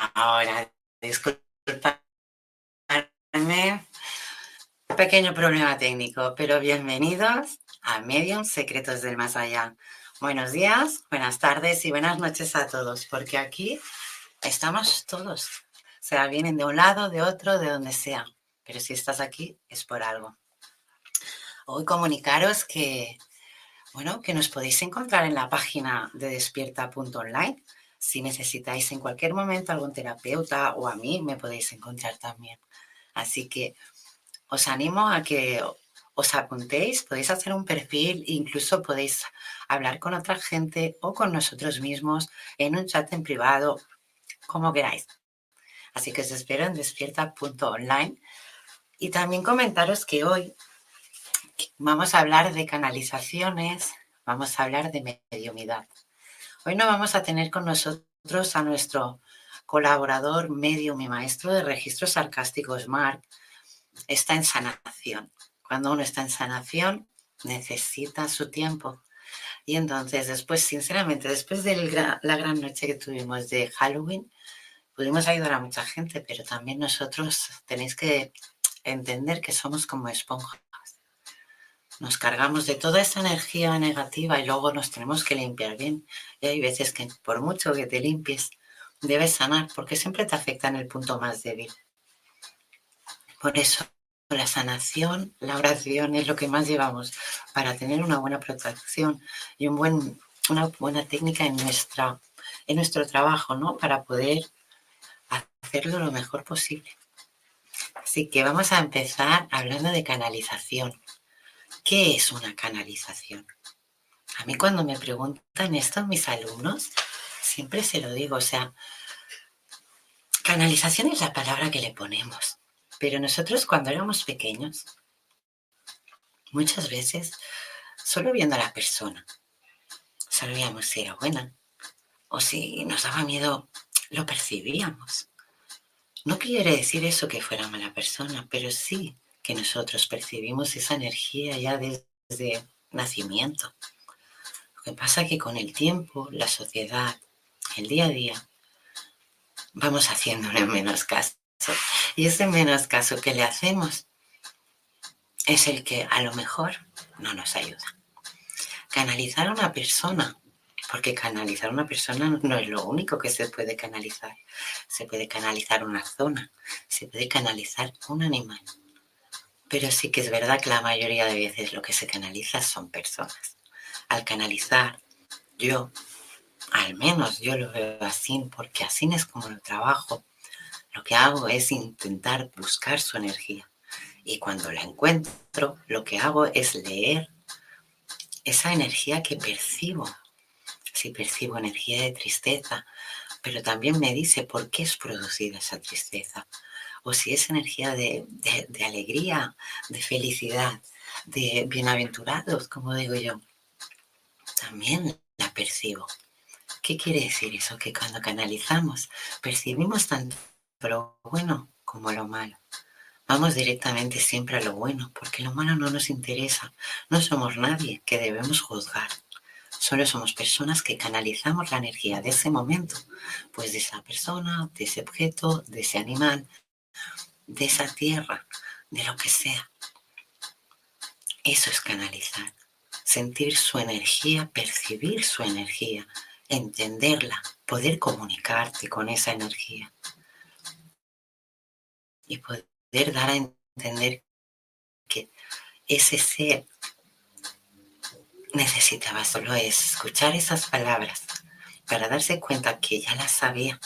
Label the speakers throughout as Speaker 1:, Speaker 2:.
Speaker 1: Ahora, disculpadme, pequeño problema técnico, pero bienvenidos a Medium Secretos del Más Allá. Buenos días, buenas tardes y buenas noches a todos, porque aquí estamos todos. O sea, vienen de un lado, de otro, de donde sea. Pero si estás aquí es por algo. Hoy comunicaros que, bueno, que nos podéis encontrar en la página de despierta.online si necesitáis en cualquier momento algún terapeuta o a mí, me podéis encontrar también. Así que os animo a que os apuntéis, podéis hacer un perfil, incluso podéis hablar con otra gente o con nosotros mismos en un chat en privado, como queráis. Así que os espero en despierta.online. Y también comentaros que hoy vamos a hablar de canalizaciones, vamos a hablar de mediumidad. Hoy no vamos a tener con nosotros a nuestro colaborador medio, mi maestro de registros sarcásticos, Mark. Está en sanación. Cuando uno está en sanación, necesita su tiempo. Y entonces, después, sinceramente, después de la gran noche que tuvimos de Halloween, pudimos ayudar a mucha gente, pero también nosotros tenéis que entender que somos como esponjas nos cargamos de toda esa energía negativa y luego nos tenemos que limpiar bien. Y hay veces que por mucho que te limpies, debes sanar porque siempre te afecta en el punto más débil. Por eso la sanación, la oración es lo que más llevamos para tener una buena protección y un buen, una buena técnica en, nuestra, en nuestro trabajo, ¿no? Para poder hacerlo lo mejor posible. Así que vamos a empezar hablando de canalización. ¿Qué es una canalización? A mí cuando me preguntan esto mis alumnos, siempre se lo digo, o sea, canalización es la palabra que le ponemos, pero nosotros cuando éramos pequeños, muchas veces, solo viendo a la persona, sabíamos si era buena o si nos daba miedo, lo percibíamos. No quiere decir eso que fuera mala persona, pero sí que nosotros percibimos esa energía ya desde nacimiento. Lo que pasa es que con el tiempo, la sociedad, el día a día, vamos haciéndole menos caso. Y ese menos caso que le hacemos es el que a lo mejor no nos ayuda. Canalizar a una persona, porque canalizar a una persona no es lo único que se puede canalizar. Se puede canalizar una zona, se puede canalizar un animal. Pero sí que es verdad que la mayoría de veces lo que se canaliza son personas. Al canalizar, yo, al menos yo lo veo así, porque así es como lo trabajo, lo que hago es intentar buscar su energía. Y cuando la encuentro, lo que hago es leer esa energía que percibo. Si percibo energía de tristeza, pero también me dice por qué es producida esa tristeza. O si es energía de, de alegría, de felicidad, de bienaventurados, como digo yo, también la percibo. ¿Qué quiere decir eso? Que cuando canalizamos percibimos tanto lo bueno como lo malo. Vamos directamente siempre a lo bueno, porque lo malo no nos interesa. No somos nadie que debemos juzgar. Solo somos personas que canalizamos la energía de ese momento, pues de esa persona, de ese objeto, de ese animal, de esa tierra, de lo que sea. Eso es canalizar. Sentir su energía, percibir su energía, entenderla, poder comunicarte con esa energía. Y poder dar a entender que ese ser necesitaba solo escuchar esas palabras para darse cuenta que ya las sabía.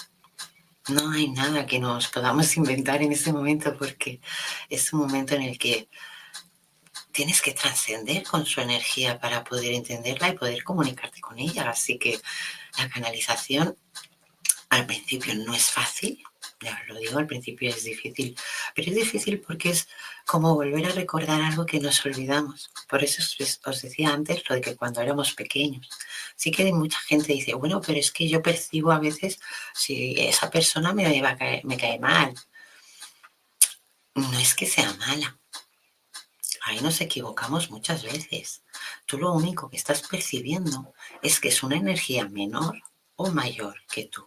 Speaker 1: No hay nada que nos podamos inventar en ese momento porque es un momento en el que tienes que trascender con su energía para poder entenderla y poder comunicarte con ella. Así que la canalización al principio no es fácil, lo digo, al principio es difícil, pero es difícil porque es como volver a recordar algo que nos olvidamos. Por eso os decía antes lo de que cuando éramos pequeños, sí que mucha gente dice, bueno, pero es que yo percibo a veces si esa persona me, va me cae mal. No es que sea mala. Ahí nos equivocamos muchas veces. Tú lo único que estás percibiendo es que es una energía menor o mayor que tú.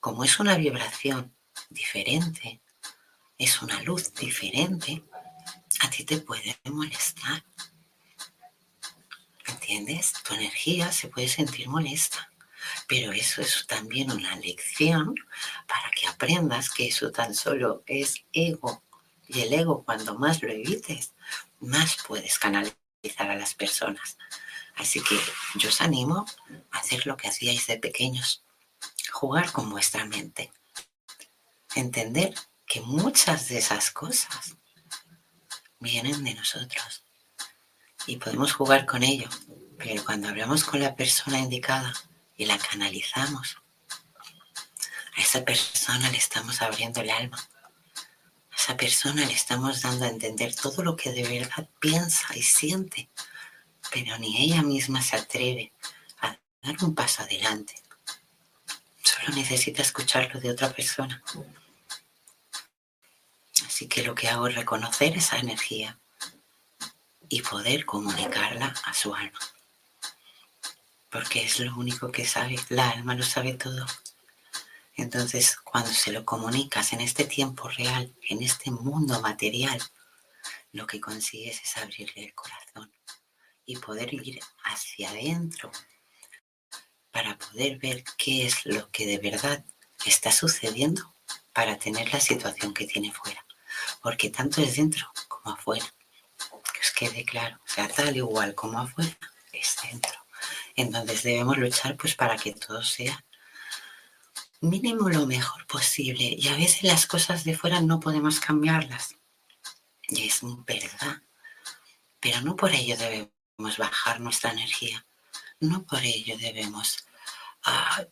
Speaker 1: Como es una vibración diferente, es una luz diferente, a ti te puede molestar. ¿Entiendes? Tu energía se puede sentir molesta. Pero eso es también una lección para que aprendas que eso tan solo es ego. Y el ego, cuando más lo evites, más puedes canalizar a las personas. Así que yo os animo a hacer lo que hacíais de pequeños, jugar con vuestra mente entender que muchas de esas cosas vienen de nosotros y podemos jugar con ello, pero cuando hablamos con la persona indicada y la canalizamos, a esa persona le estamos abriendo el alma. A esa persona le estamos dando a entender todo lo que de verdad piensa y siente, pero ni ella misma se atreve a dar un paso adelante. Solo necesita escucharlo de otra persona. Así que lo que hago es reconocer esa energía y poder comunicarla a su alma. Porque es lo único que sabe, la alma lo sabe todo. Entonces, cuando se lo comunicas en este tiempo real, en este mundo material, lo que consigues es abrirle el corazón y poder ir hacia adentro para poder ver qué es lo que de verdad está sucediendo para tener la situación que tiene fuera porque tanto es dentro como afuera. Que os quede claro, o sea, tal igual como afuera, es dentro. Entonces debemos luchar pues para que todo sea mínimo lo mejor posible. Y a veces las cosas de fuera no podemos cambiarlas. Y es verdad. Pero no por ello debemos bajar nuestra energía. No por ello debemos, uh,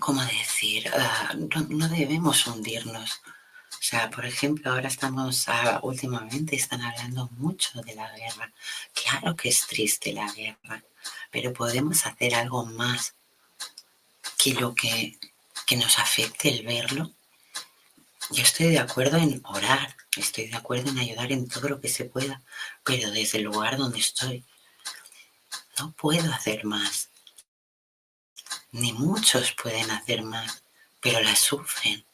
Speaker 1: ¿cómo decir? Ah, no debemos hundirnos o sea, por ejemplo, ahora estamos, ah, últimamente están hablando mucho de la guerra. Claro que es triste la guerra, pero podemos hacer algo más que lo que, que nos afecte el verlo. Yo estoy de acuerdo en orar, estoy de acuerdo en ayudar en todo lo que se pueda, pero desde el lugar donde estoy no puedo hacer más. Ni muchos pueden hacer más pero la sufren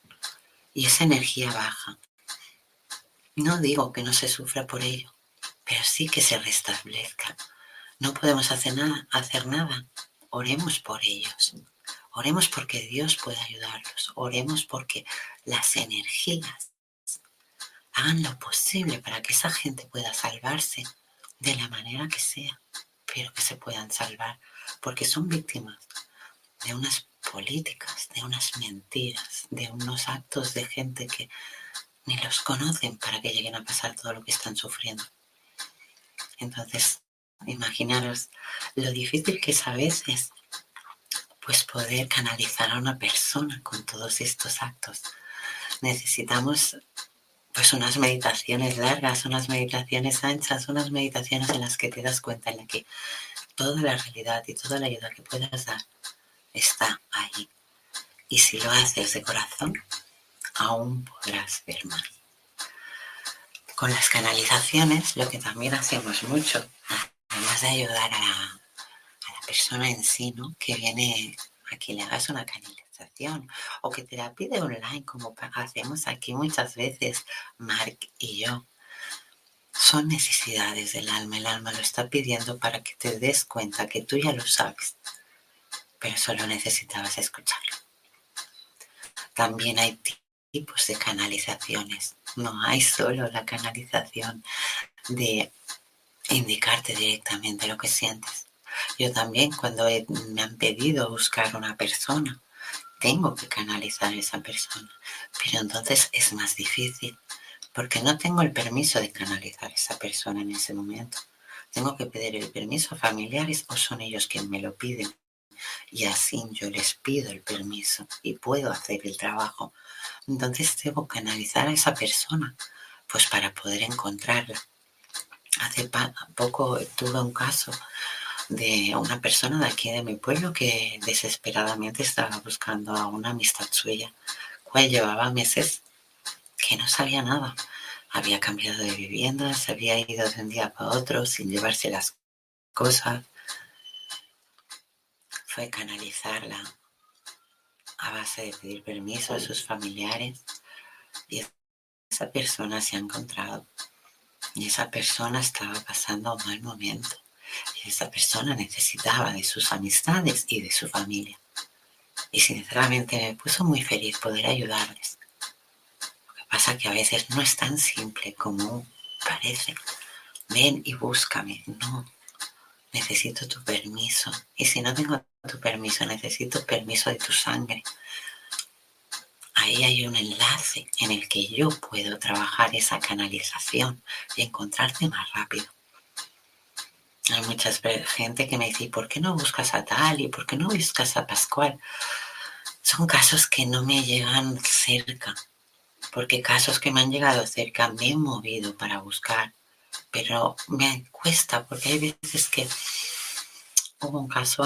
Speaker 1: y esa energía baja. No digo que no se sufra por ello, pero sí que se restablezca. No podemos hacer nada, hacer nada. Oremos por ellos. Oremos porque Dios pueda ayudarlos. Oremos porque las energías hagan lo posible para que esa gente pueda salvarse de la manera que sea, pero que se puedan salvar, porque son víctimas de unas políticas, de unas mentiras, de unos actos de gente que ni los conocen para que lleguen a pasar todo lo que están sufriendo. Entonces, imaginaros lo difícil que es a veces pues poder canalizar a una persona con todos estos actos. Necesitamos pues unas meditaciones largas, unas meditaciones anchas, unas meditaciones en las que te das cuenta en la que toda la realidad y toda la ayuda que puedas dar está ahí. Y si lo haces de corazón, aún podrás ver más. Con las canalizaciones, lo que también hacemos mucho, además de ayudar a la, persona en sí, ¿no? que viene a que le hagas una canalización o que te la pide online, como hacemos aquí muchas veces, Mark y yo. Son necesidades del alma, el alma lo está pidiendo para que te des cuenta que tú ya lo sabes, pero solo necesitabas escucharlo. También hay tipos de canalizaciones. No hay solo la canalización de indicarte directamente lo que sientes. Yo también cuando me han pedido buscar una persona, tengo que canalizar a esa persona. Pero entonces es más difícil porque no tengo el permiso de canalizar a esa persona en ese momento. Tengo que pedir el permiso a familiares o son ellos quienes me lo piden y así yo les pido el permiso y puedo hacer el trabajo. Entonces debo canalizar a esa persona, pues para poder encontrarla. Hace poco tuve un caso de una persona de aquí de mi pueblo que desesperadamente estaba buscando a una amistad suya, cual llevaba meses que no sabía nada. Había cambiado de vivienda, se había ido de un día para otro sin llevarse las cosas fue canalizarla a base de pedir permiso a sus familiares y esa persona se ha encontrado y esa persona estaba pasando un mal momento y esa persona necesitaba de sus amistades y de su familia. Y sinceramente me puso muy feliz poder ayudarles. Lo que pasa que a veces no es tan simple como parece. Ven y búscame. No, necesito tu permiso. Y si no tengo tu permiso, necesito permiso de tu sangre. Ahí hay un enlace en el que yo puedo trabajar esa canalización y encontrarte más rápido. Hay mucha gente que me dice, ¿por qué no buscas a tal y por qué no buscas a Pascual? Son casos que no me llegan cerca, porque casos que me han llegado cerca me he movido para buscar, pero me cuesta porque hay veces que hubo un caso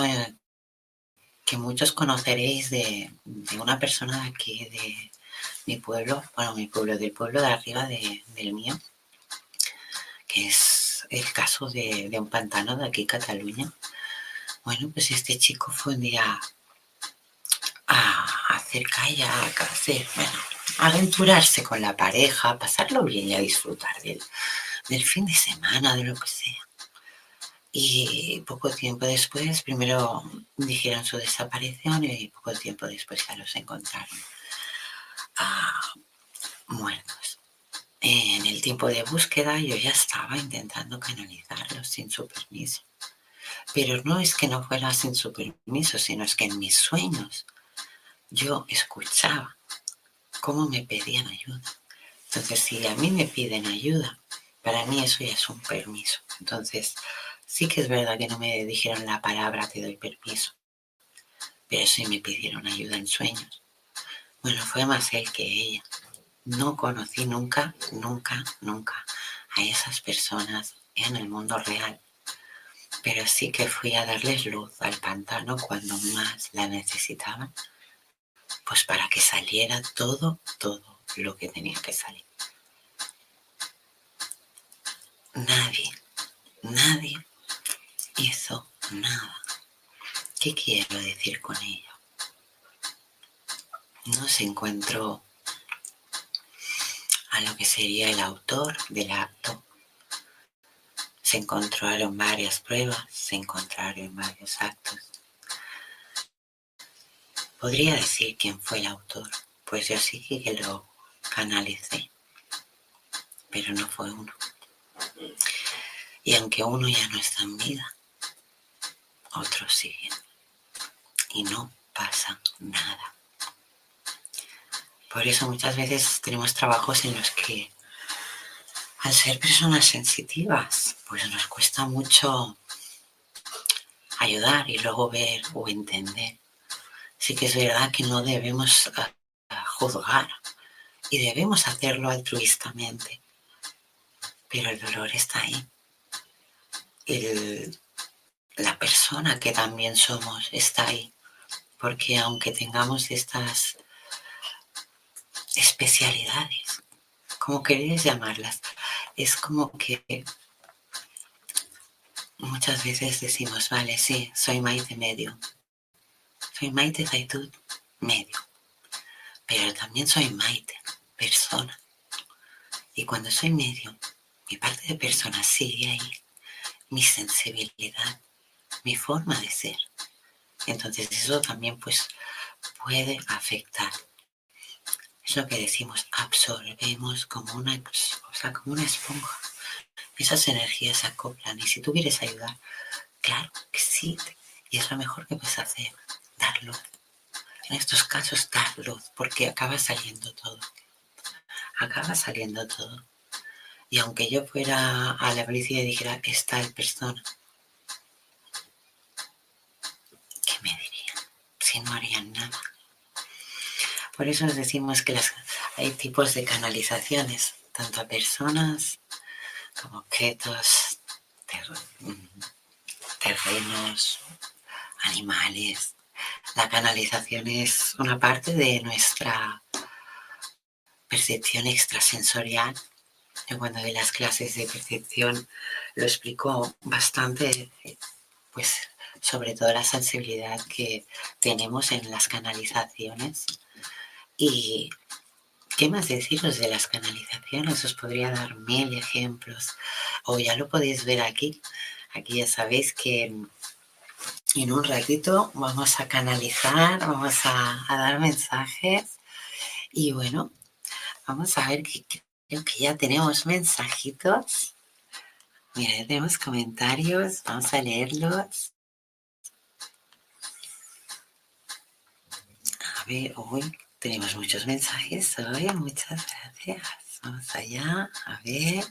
Speaker 1: que muchos conoceréis de, una persona de aquí, de mi pueblo, bueno, mi pueblo, del pueblo de arriba del mío, que es el caso de, un pantano de aquí, Cataluña. Bueno, pues este chico fue un día a hacer kayak, a hacer, bueno, aventurarse con la pareja, pasarlo bien y a disfrutar del, del fin de semana, de lo que sea. Y poco tiempo después, primero dijeron su desaparición y poco tiempo después ya los encontraron ah, muertos. En el tiempo de búsqueda yo ya estaba intentando canalizarlos sin su permiso. Pero no es que no fuera sin su permiso, sino es que en mis sueños yo escuchaba cómo me pedían ayuda. Entonces, si a mí me piden ayuda, para mí eso ya es un permiso. Entonces, Sí que es verdad que no me dijeron la palabra te doy permiso, pero sí me pidieron ayuda en sueños. Bueno, fue más él que ella. No conocí nunca, nunca, nunca a esas personas en el mundo real, pero sí que fui a darles luz al pantano cuando más la necesitaban, pues para que saliera todo, todo lo que tenía que salir. Nadie, nadie hizo nada. ¿Qué quiero decir con ello? no se encontró a lo que sería el autor del acto. Se encontraron varias pruebas, se encontraron varios actos. Podría decir quién fue el autor, pues yo sí que lo canalicé, pero no fue uno. Y aunque uno ya no está en vida, otros siguen. Y no pasa nada. Por eso muchas veces tenemos trabajos en los que al ser personas sensitivas, pues nos cuesta mucho ayudar y luego ver o entender. Sí que es verdad que no debemos ah, juzgar y debemos hacerlo altruistamente, pero el dolor está ahí la persona que también somos está ahí. Porque aunque tengamos estas especialidades, como queréis llamarlas, es como que muchas veces decimos, vale, sí, soy Maite medio, soy Maite Zaitud medio, pero también soy Maite, persona. Y cuando soy medio, mi parte de persona sigue ahí mi sensibilidad, mi forma de ser. Entonces eso también pues puede afectar. Es lo que decimos, absorbemos como una, o sea, como una esponja. Esas energías se acoplan y si tú quieres ayudar, claro que sí. Y es lo mejor que puedes hacer, dar luz. En estos casos, dar luz, porque acaba saliendo todo. Acaba saliendo todo. Y aunque yo fuera a la policía y dijera, está el persona, ¿qué me dirían? Si no harían nada. Por eso os decimos que hay tipos de canalizaciones, tanto a personas como objetos, terrenos, animales. La canalización es una parte de nuestra percepción extrasensorial yo cuando de las clases de percepción lo explico bastante, pues sobre todo la sensibilidad que tenemos en las canalizaciones. Y qué más deciros de las canalizaciones, os podría dar mil ejemplos, o ya lo podéis ver aquí. Aquí ya sabéis que en un ratito vamos a canalizar, vamos a, dar mensajes y bueno, vamos a ver qué, Creo que ya tenemos mensajitos. Mira, ya tenemos comentarios. Vamos a leerlos. A ver, hoy tenemos muchos mensajes hoy. Muchas gracias. Vamos allá. A ver.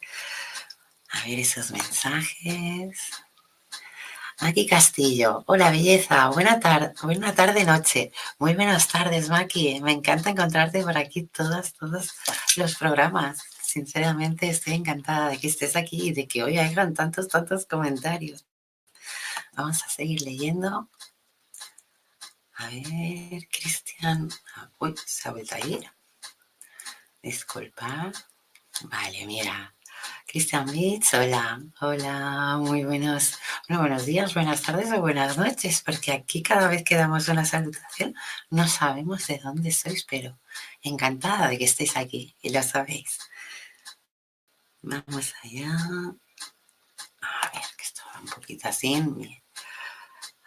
Speaker 1: A ver esos mensajes. Maki Castillo, hola belleza, buena tarde, buena tarde noche. Muy buenas tardes, Maki. Me encanta encontrarte por aquí todos, todos los programas. Sinceramente estoy encantada de que estés aquí y de que hoy hayan tantos, tantos comentarios. Vamos a seguir leyendo. A ver, Cristian. Ah, uy, se ha vuelto a ir. Disculpa. Vale, mira. Cristian Beach, hola, hola, muy buenos, buenos días, buenas tardes o buenas noches, porque aquí cada vez que damos una salutación no sabemos de dónde sois, pero encantada de que estéis aquí y lo sabéis. Vamos allá. A ver, que esto va un poquito así.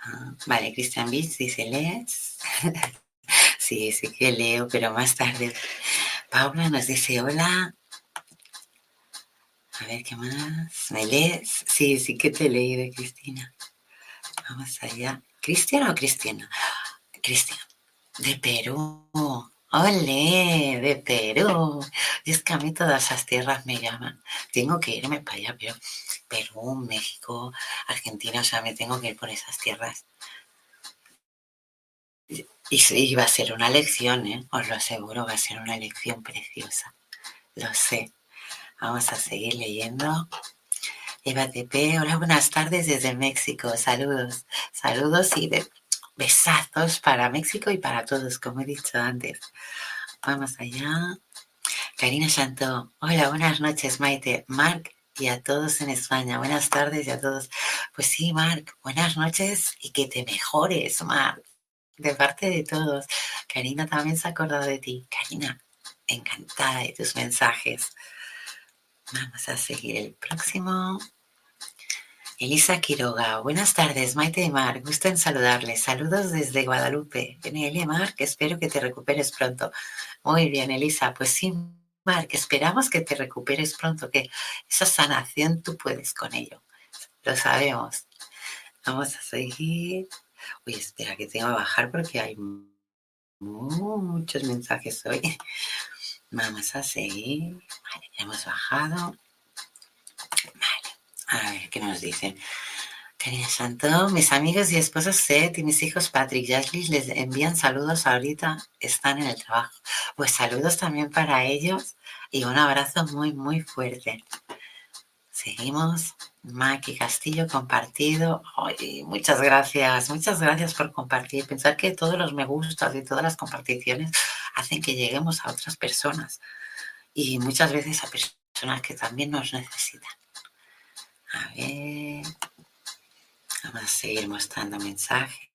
Speaker 1: Ah, vale, Cristian Beach dice, ¿lees? sí, sí que leo, pero más tarde. Paula nos dice, hola, a ver, ¿qué más? ¿Me lees? Sí, sí que te leí de Cristina. Vamos allá. ¿Cristian o Cristina? Cristian. De Perú. ¡Ole! De Perú. Y es que a mí todas esas tierras me llaman. Tengo que irme para allá, pero Perú, México, Argentina, o sea, me tengo que ir por esas tierras. Y, va a ser una lección, ¿eh? Os lo aseguro, va a ser una lección preciosa. Lo sé. Vamos a seguir leyendo. Eva TP, hola, buenas tardes desde México. Saludos, saludos y besazos para México y para todos, como he dicho antes. Vamos allá. Karina Santo, hola, buenas noches, Maite. Marc y a todos en España. Buenas tardes y a todos. Pues sí, Marc, buenas noches y que te mejores, Marc de parte de todos. Karina también se ha acordado de ti. Karina, encantada de tus mensajes. Vamos a seguir el próximo. Elisa Quiroga, buenas tardes, Maite y Mar, gusto en saludarles. Saludos desde Guadalupe. NL Mar, que espero que te recuperes pronto. Muy bien, Elisa, pues sí, Mar, que esperamos que te recuperes pronto, que esa sanación tú puedes con ello. Lo sabemos. Vamos a seguir. Uy, espera que tengo que bajar porque hay muchos mensajes hoy. Vamos a seguir. Vale, hemos bajado. Vale, a ver qué nos dicen. Querida Santo, mis amigos y esposos Seth y mis hijos Patrick y Ashley les envían saludos ahorita, están en el trabajo. Pues saludos también para ellos y un abrazo muy, muy fuerte. Seguimos. Maki Castillo compartido. muchas gracias, muchas gracias por compartir. Pensar que todos los me gustas y todas las comparticiones hacen que lleguemos a otras personas y muchas veces a personas que también nos necesitan. A ver, vamos a seguir mostrando mensajes.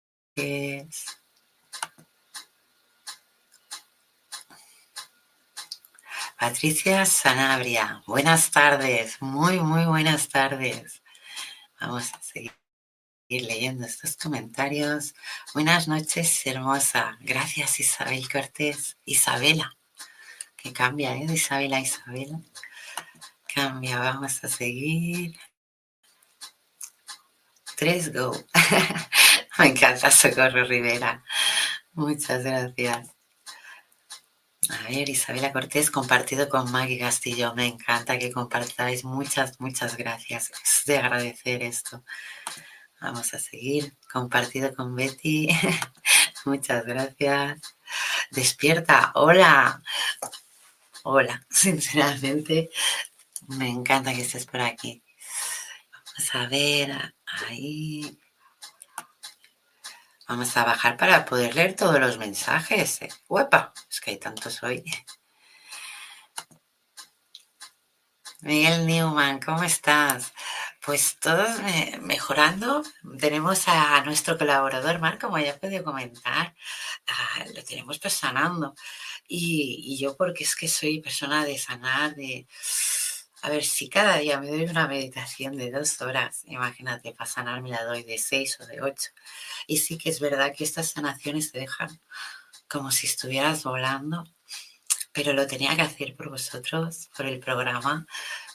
Speaker 1: Patricia Sanabria, buenas tardes, muy, muy buenas tardes. Vamos a seguir leyendo estos comentarios. Buenas noches, hermosa. Gracias, Isabel Cortés. Isabela, que cambia, ¿eh? Isabela Isabela. Cambia, vamos a seguir. Tres go. Me encanta Socorro Rivera. Muchas gracias. A ver, Isabela Cortés, compartido con Maggie Castillo. Me encanta que compartáis. Muchas, muchas gracias. Es de agradecer esto. Vamos a seguir. Compartido con Betty. muchas gracias. Despierta. Hola. Hola. Sinceramente, me encanta que estés por aquí. Vamos a ver. Ahí. Vamos a bajar para poder leer todos los mensajes. ¡Huepa! Es que hay tantos hoy. Miguel Newman, ¿cómo estás? Pues todos mejorando. Tenemos a nuestro colaborador Marco, como ya he podido comentar, ah, lo tenemos pues sanando. y, yo porque es que soy persona de sanar, de a ver, si cada día me doy una meditación de dos horas, imagínate, para sanar me la doy de seis o de ocho. Y sí que es verdad que estas sanaciones te dejan como si estuvieras volando, pero lo tenía que hacer por vosotros, por el programa,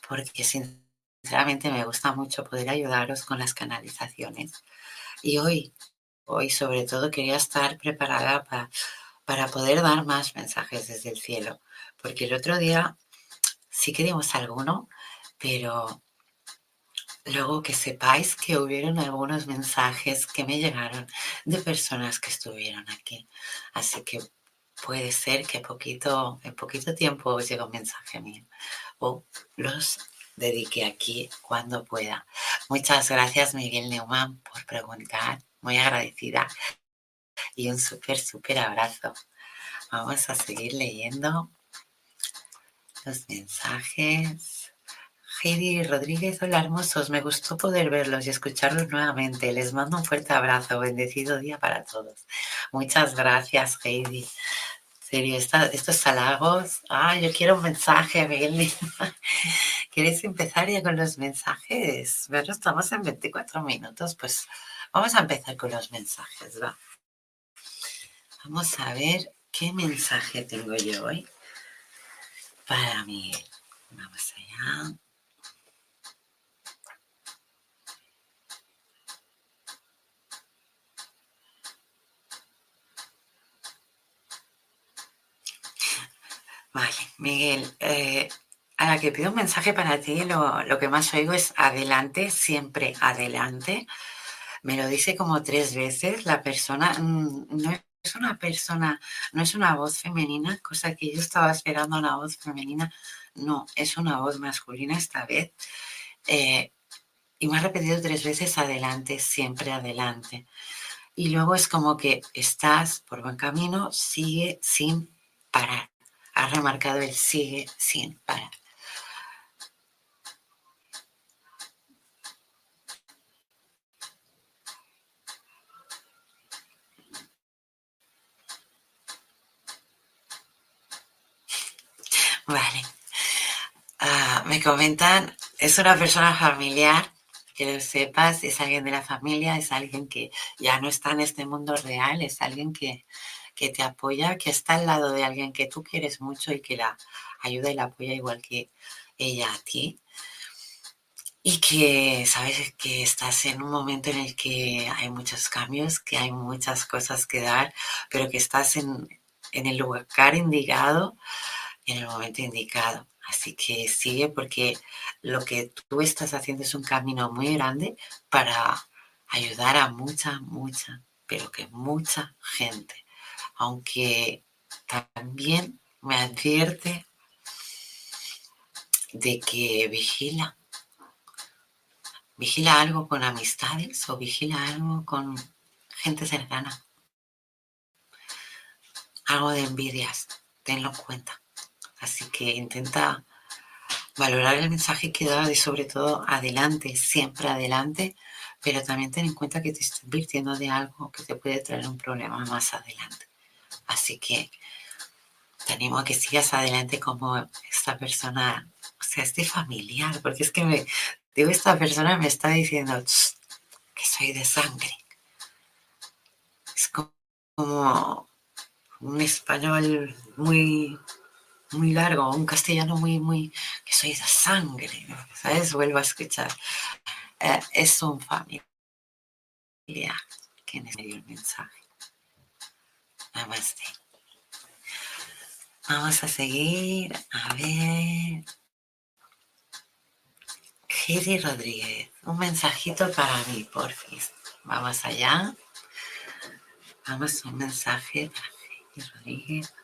Speaker 1: porque sinceramente me gusta mucho poder ayudaros con las canalizaciones. Y hoy, hoy sobre todo quería estar preparada para, para poder dar más mensajes desde el cielo, porque el otro día sí que alguno, pero luego que sepáis que hubieron algunos mensajes que me llegaron de personas que estuvieron aquí. Así que puede ser que poquito, en poquito tiempo os llegue un mensaje mío o los dedique aquí cuando pueda. Muchas gracias Miguel Neumann por preguntar, muy agradecida y un súper, súper abrazo. Vamos a seguir leyendo los mensajes. Heidi Rodríguez, hola hermosos, me gustó poder verlos y escucharlos nuevamente. Les mando un fuerte abrazo, bendecido día para todos. Muchas gracias, Heidi. serio, estos halagos. Ah, yo quiero un mensaje, Miguel. ¿Quieres empezar ya con los mensajes? Bueno, estamos en 24 minutos, pues vamos a empezar con los mensajes, va. Vamos a ver qué mensaje tengo yo hoy para mí. Vamos allá. Vale, Miguel, eh, a la que pido un mensaje para ti, lo, lo, que más oigo es adelante, siempre adelante. Me lo dice como tres veces la persona. Mm, no es una persona, no es una voz femenina, cosa que yo estaba esperando una voz femenina, no, es una voz masculina esta vez. Eh, y me ha repetido tres veces adelante, siempre adelante. Y luego es como que estás por buen camino, sigue sin parar. Ha remarcado el sigue sin parar. Vale. Ah, me comentan, es una persona familiar, que lo sepas, es alguien de la familia, es alguien que ya no está en este mundo real, es alguien que, que te apoya, que está al lado de alguien que tú quieres mucho y que la ayuda y la apoya igual que ella a ti. Y que sabes que estás en un momento en el que hay muchos cambios, que hay muchas cosas que dar, pero que estás en, en el lugar indicado, en el momento indicado. Así que sigue porque lo que tú estás haciendo es un camino muy grande para ayudar a mucha, mucha, pero que mucha gente. Aunque también me advierte de que vigila. Vigila algo con amistades o vigila algo con gente cercana. Algo de envidias, tenlo en cuenta. Así que intenta valorar el mensaje que da y sobre todo adelante, siempre adelante, pero también ten en cuenta que te estás virtiendo de algo que te puede traer un problema más adelante. Así que te animo a que sigas adelante como esta persona, o sea, este familiar, porque es que digo, esta persona me está diciendo que soy de sangre. Es como un español muy muy largo, un castellano muy, muy, que soy de sangre, ¿sabes? Vuelvo a escuchar. Eh, es un familiar que me dio el mensaje. Namaste. Vamos a seguir, a ver. Giri Rodríguez, un mensajito para mí, por fin. Vamos allá. Vamos a un mensaje para Giri Rodríguez.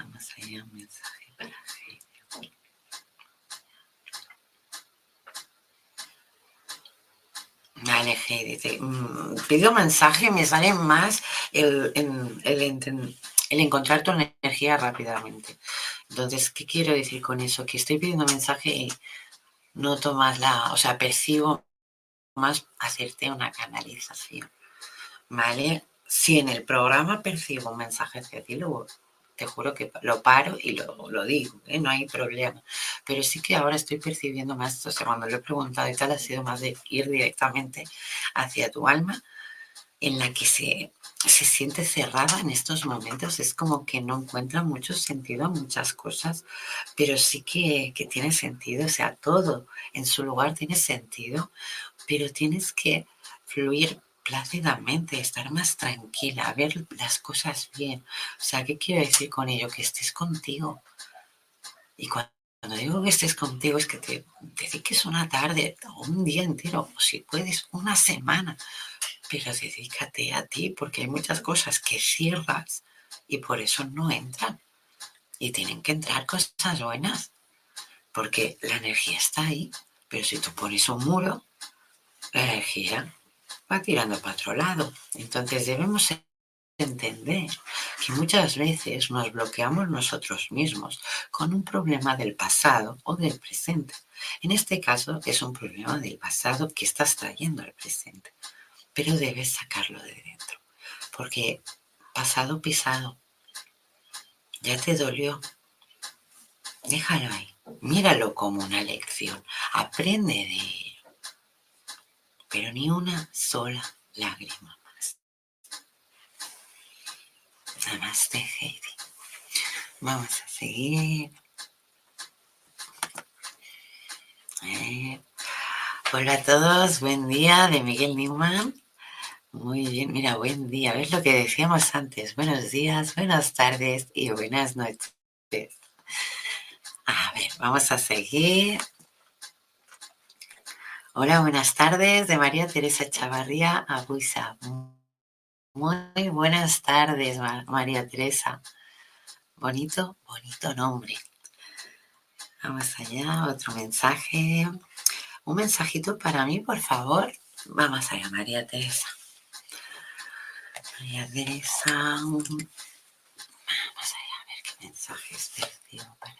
Speaker 1: Vamos allá, un mensaje para Heidi. Vale, Heidi, mm, pido mensaje, me sale más el, encontrar tu energía rápidamente. Entonces, ¿qué quiero decir con eso? Que estoy pidiendo mensaje y no tomas la, o sea, percibo más hacerte una canalización. ¿Vale? Si en el programa percibo un mensaje hacia ti, luego te juro que lo paro y lo, digo, ¿eh? no hay problema. Pero sí que ahora estoy percibiendo más, o sea, cuando lo he preguntado y tal, ha sido más de ir directamente hacia tu alma, en la que se, se siente cerrada en estos momentos. Es como que no encuentra mucho sentido a muchas cosas, pero sí que, que tiene sentido, o sea, todo en su lugar tiene sentido, pero tienes que fluir plácidamente, estar más tranquila, ver las cosas bien. O sea, ¿qué quiero decir con ello? Que estés contigo. Y cuando digo que estés contigo es que te dediques una tarde o un día entero, o si puedes, una semana. Pero dedícate a ti porque hay muchas cosas que cierras y por eso no entran. Y tienen que entrar cosas buenas. Porque la energía está ahí. Pero si tú pones un muro, la energía va tirando para otro lado. Entonces debemos entender que muchas veces nos bloqueamos nosotros mismos con un problema del pasado o del presente. En este caso es un problema del pasado que estás trayendo al presente, pero debes sacarlo de dentro, porque pasado pisado, ya te dolió, déjalo ahí, míralo como una lección, aprende de pero ni una sola lágrima más. Namaste, Heidi. Vamos a seguir. Eh, hola a todos, buen día de Miguel Newman. Muy bien, mira, buen día. ¿Ves lo que decíamos antes? Buenos días, buenas tardes y buenas noches. A ver, vamos a seguir. Hola, buenas tardes, de María Teresa Chavarría a Buisa. Muy buenas tardes, María Teresa. Bonito, bonito nombre. Vamos allá, otro mensaje. Un mensajito para mí, por favor. Vamos allá, María Teresa. María Teresa. Vamos allá a ver qué mensajes percibo para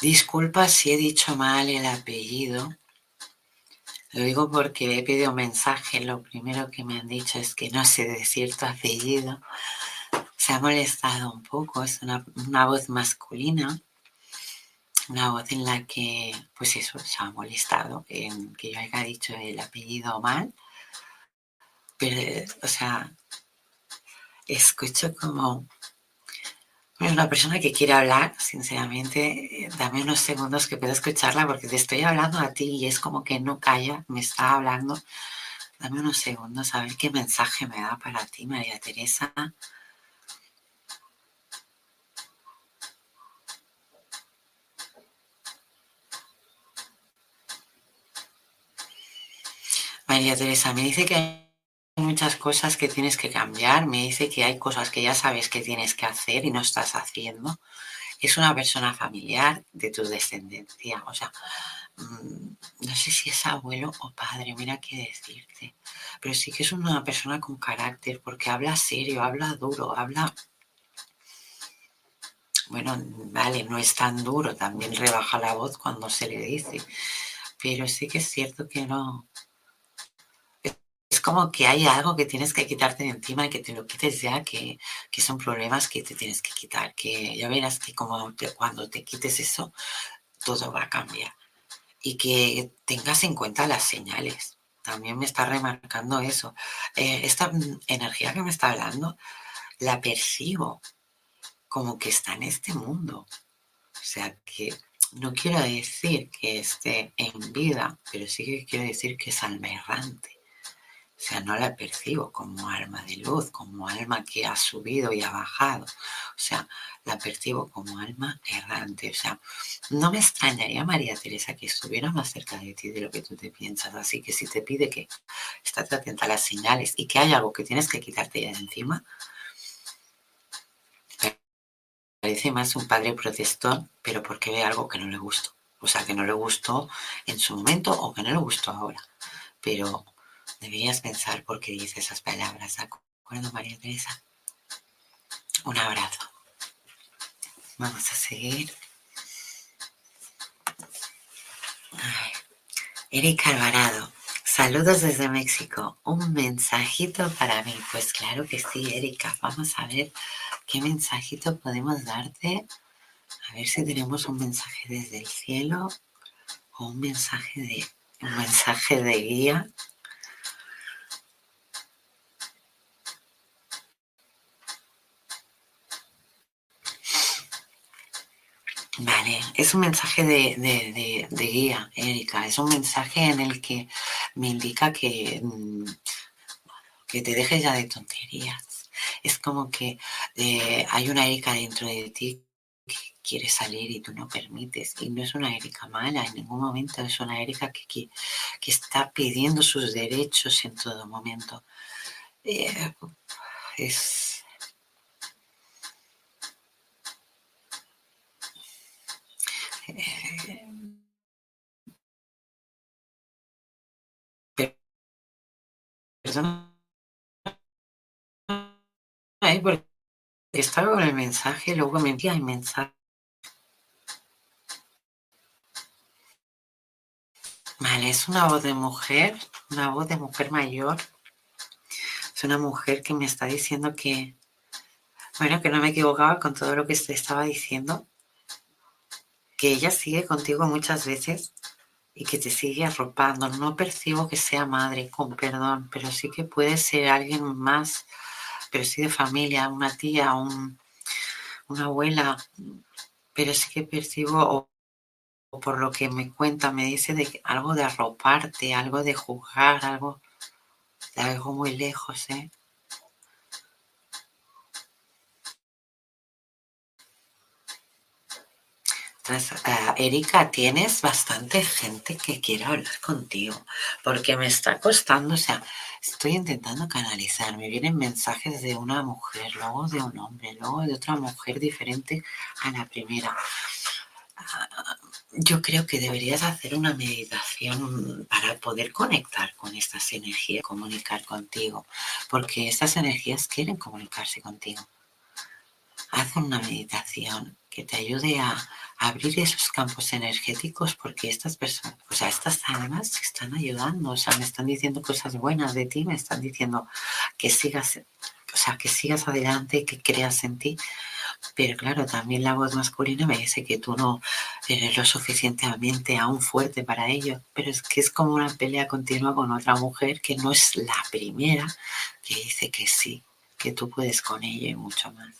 Speaker 1: Disculpa si he dicho mal el apellido. Lo digo porque he pedido mensaje. Lo primero que me han dicho es que no sé decir tu apellido. Se ha molestado un poco. Es una, una voz masculina. Una voz en la que, pues eso, se ha molestado que yo haya dicho el apellido mal. Pero, o sea, escucho como es una persona que quiere hablar, sinceramente, dame unos segundos que pueda escucharla porque te estoy hablando a ti y es como que no calla, me está hablando. Dame unos segundos a ver qué mensaje me da para ti, María Teresa. María Teresa me dice que muchas cosas que tienes que cambiar, me dice que hay cosas que ya sabes que tienes que hacer y no estás haciendo. Es una persona familiar de tu descendencia, o sea, mm, no sé si es abuelo o padre, mira qué decirte, pero sí que es una persona con carácter porque habla serio, habla duro, habla... Bueno, vale, no es tan duro, también rebaja la voz cuando se le dice, pero sí que es cierto que no, como que hay algo que tienes que quitarte de encima y que te lo quites ya, que, son problemas que te tienes que quitar, que ya verás que como cuando te quites eso, todo va a cambiar. Y que tengas en cuenta las señales. También me está remarcando eso. Eh, esta energía que me está hablando, la percibo como que está en este mundo. O sea que no quiero decir que esté en vida, pero sí que quiero decir que es alma errante o sea, no la percibo como alma de luz, como alma que ha subido y ha bajado. O sea, la percibo como alma errante. O sea, no me extrañaría, María Teresa, que estuviera más cerca de ti de lo que tú te piensas. Así que si te pide que estés atenta a las señales y que hay algo que tienes que quitarte ya de encima, parece más un padre protestón, pero porque ve algo que no le gustó. O sea, que no le gustó en su momento o que no le gustó ahora. Pero Deberías pensar por qué dice esas palabras. ¿De acuerdo, María Teresa? Un abrazo. Vamos a seguir. Erika Alvarado, saludos desde México. Un mensajito para mí. Pues claro que sí, Erika. Vamos a ver qué mensajito podemos darte. A ver si tenemos un mensaje desde el cielo o un mensaje de un mensaje de guía Vale, es un mensaje de, guía, Erika. Es un mensaje en el que me indica que, mm, que te dejes ya de tonterías. Es como que eh, hay una Erika dentro de ti que quiere salir y tú no permites. Y no es una Erika mala, en ningún momento es una Erika que, que, está pidiendo sus derechos en todo momento. Eh, es Perdón. porque estaba con el mensaje, luego me envía el mensaje. Vale, es una voz de mujer, una voz de mujer mayor. Es una mujer que me está diciendo que, bueno, que no me equivocaba con todo lo que estaba diciendo, que ella sigue contigo muchas veces y que te sigue arropando. No percibo que sea madre, con perdón, pero sí que puede ser alguien más, pero sí de familia, una tía, un, una abuela, pero sí que percibo, o, por lo que me cuenta, me dice de algo de arroparte, algo de juzgar, algo de algo muy lejos, ¿eh? Erika, tienes bastante gente que quiere hablar contigo, porque me está costando, o sea, estoy intentando canalizar, me vienen mensajes de una mujer, luego de un hombre, luego de otra mujer diferente a la primera. Ah, yo creo que deberías hacer una meditación para poder conectar con estas energías, comunicar contigo, porque estas energías quieren comunicarse contigo. Haz una meditación que te ayude a, abrir esos campos energéticos porque estas personas, o sea, estas almas están ayudando, o sea, me están diciendo cosas buenas de ti, me están diciendo que sigas, o sea, que sigas adelante, que creas en ti. Pero claro, también la voz masculina me dice que tú no eres lo suficientemente aún fuerte para ello. Pero es que es como una pelea continua con otra mujer que no es la primera que dice que sí, que tú puedes con ella y mucho más.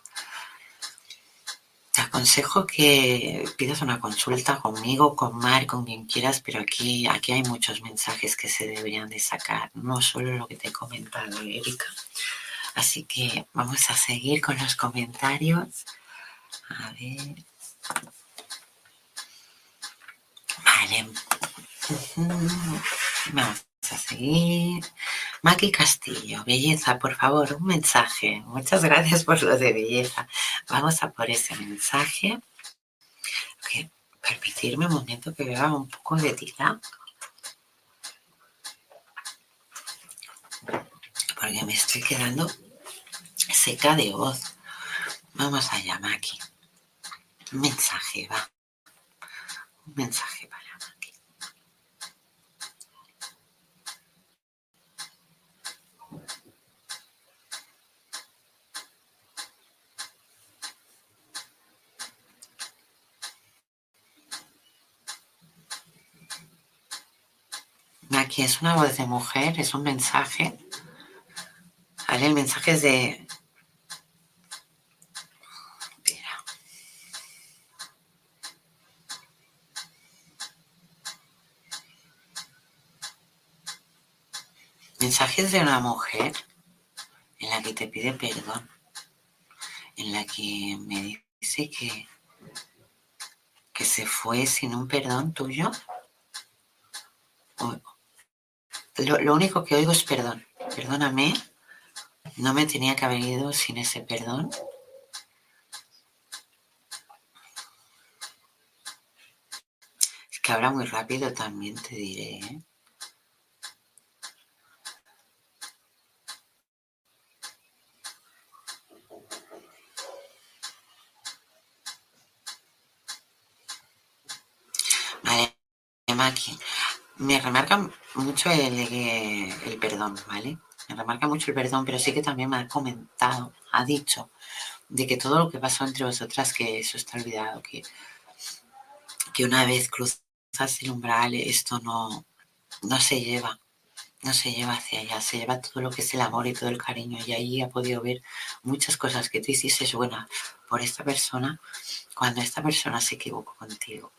Speaker 1: Aconsejo que pidas una consulta conmigo, con Mar, con quien quieras, pero aquí, aquí hay muchos mensajes que se deberían de sacar, no solo lo que te he comentado, Erika. Así que vamos a seguir con los comentarios. A ver. Vale. Vamos a seguir. Maki Castillo, belleza, por favor, un mensaje. Muchas gracias por lo de belleza. Vamos a por ese mensaje. permitirme un momento que beba un poco de tila. Porque me estoy quedando seca de voz. Vamos allá, Maki. Un mensaje, va. Un mensaje, Aquí es una voz de mujer, es un mensaje. ¿Vale? El mensaje es de. Mira. Mensajes de una mujer en la que te pide perdón, en la que me dice que, que se fue sin un perdón tuyo lo, único que oigo es perdón. Perdóname, no me tenía que haber ido sin ese perdón. Es que habla muy rápido también, te diré. ¿eh? Vale, Maki me remarca mucho el, perdón, ¿vale? Me remarca mucho el perdón, pero sí que también me ha comentado, ha dicho, de que todo lo que pasó entre vosotras, que eso está olvidado, que, que una vez cruzas el umbral, esto no, no se lleva, no se lleva hacia allá, se lleva todo lo que es el amor y todo el cariño. Y ahí ha podido ver muchas cosas que tú hiciste buena por esta persona cuando esta persona se equivocó contigo.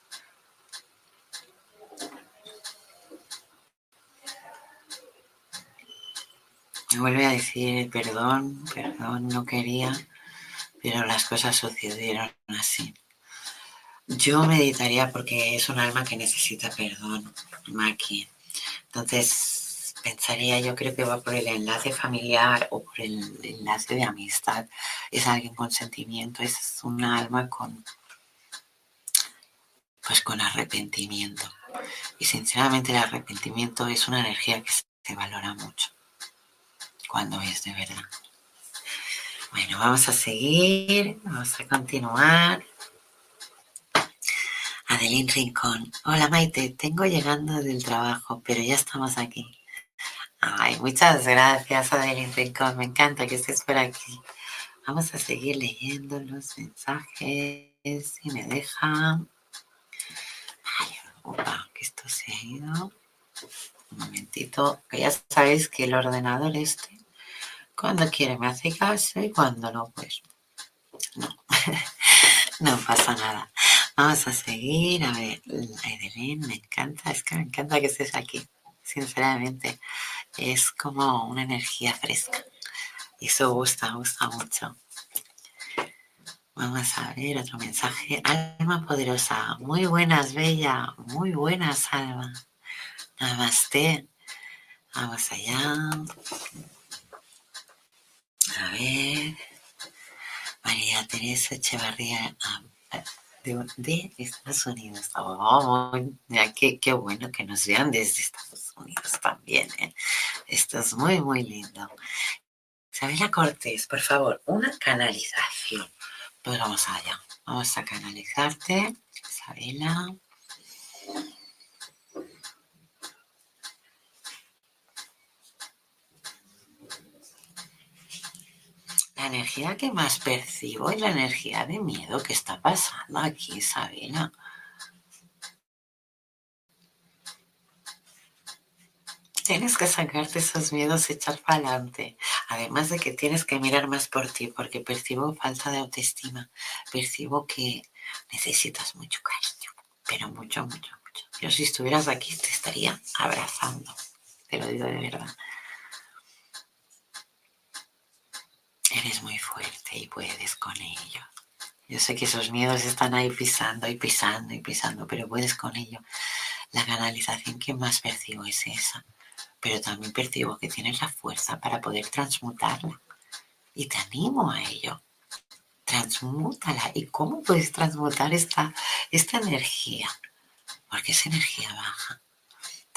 Speaker 1: Me vuelve a decir, perdón, perdón, no quería, pero las cosas sucedieron así. Yo meditaría porque es un alma que necesita perdón, Maki. Entonces, pensaría, yo creo que va por el enlace familiar o por el enlace de amistad. Es alguien con sentimiento, es un alma con, pues con arrepentimiento. Y sinceramente el arrepentimiento es una energía que se valora mucho cuando es de verdad. Bueno, vamos a seguir, vamos a continuar. Adeline Rincón. Hola Maite, tengo llegando del trabajo, pero ya estamos aquí. Ay, muchas gracias Adeline Rincón, me encanta que estés por aquí. Vamos a seguir leyendo los mensajes, si me dejan. Ay, opa, que esto se ha ido. Un momentito, que ya sabéis que el ordenador este cuando quiere me hace caso y cuando no, pues no. no pasa nada. Vamos a seguir. A ver, Edelín, me encanta, es que me encanta que estés aquí. Sinceramente, es como una energía fresca. Y eso gusta, gusta mucho. Vamos a ver otro mensaje. Alma poderosa. Muy buenas, Bella. Muy buenas, Alma. Namaste. Vamos allá. A ver. María Teresa Echevarría de, Estados Unidos. Oh, qué, qué, bueno que nos vean desde Estados Unidos también. ¿eh? Esto es muy, muy lindo. Isabela Cortés, por favor, una canalización. Pues vamos allá. Vamos a canalizarte, Isabela. La energía que más percibo es la energía de miedo que está pasando aquí, Isabela. Tienes que sacarte esos miedos y echar para adelante. Además de que tienes que mirar más por ti, porque percibo falta de autoestima. Percibo que necesitas mucho cariño, pero mucho, mucho, mucho. Yo si estuvieras aquí te estaría abrazando. Te lo digo de verdad. Eres muy fuerte y puedes con ello. Yo sé que esos miedos están ahí pisando y pisando y pisando, pero puedes con ello. La canalización que más percibo es esa pero también percibo que tienes la fuerza para poder transmutarla. Y te animo a ello. Transmútala. ¿Y cómo puedes transmutar esta, esta energía? Porque es energía baja.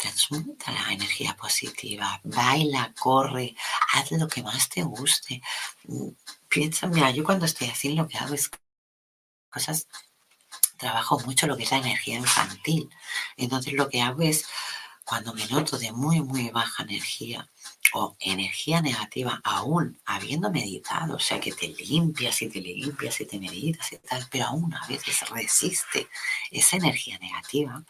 Speaker 1: Transmuta la energía positiva. Baila, corre, haz lo que más te guste. Piensa, mira, yo cuando estoy haciendo lo que hago es cosas trabajo mucho lo que es la energía infantil. Entonces lo que hago es cuando me noto de muy, muy baja energía o energía negativa, aún habiendo meditado, o sea que te limpias y te limpias y te meditas y tal, pero aún a veces resiste esa energía negativa,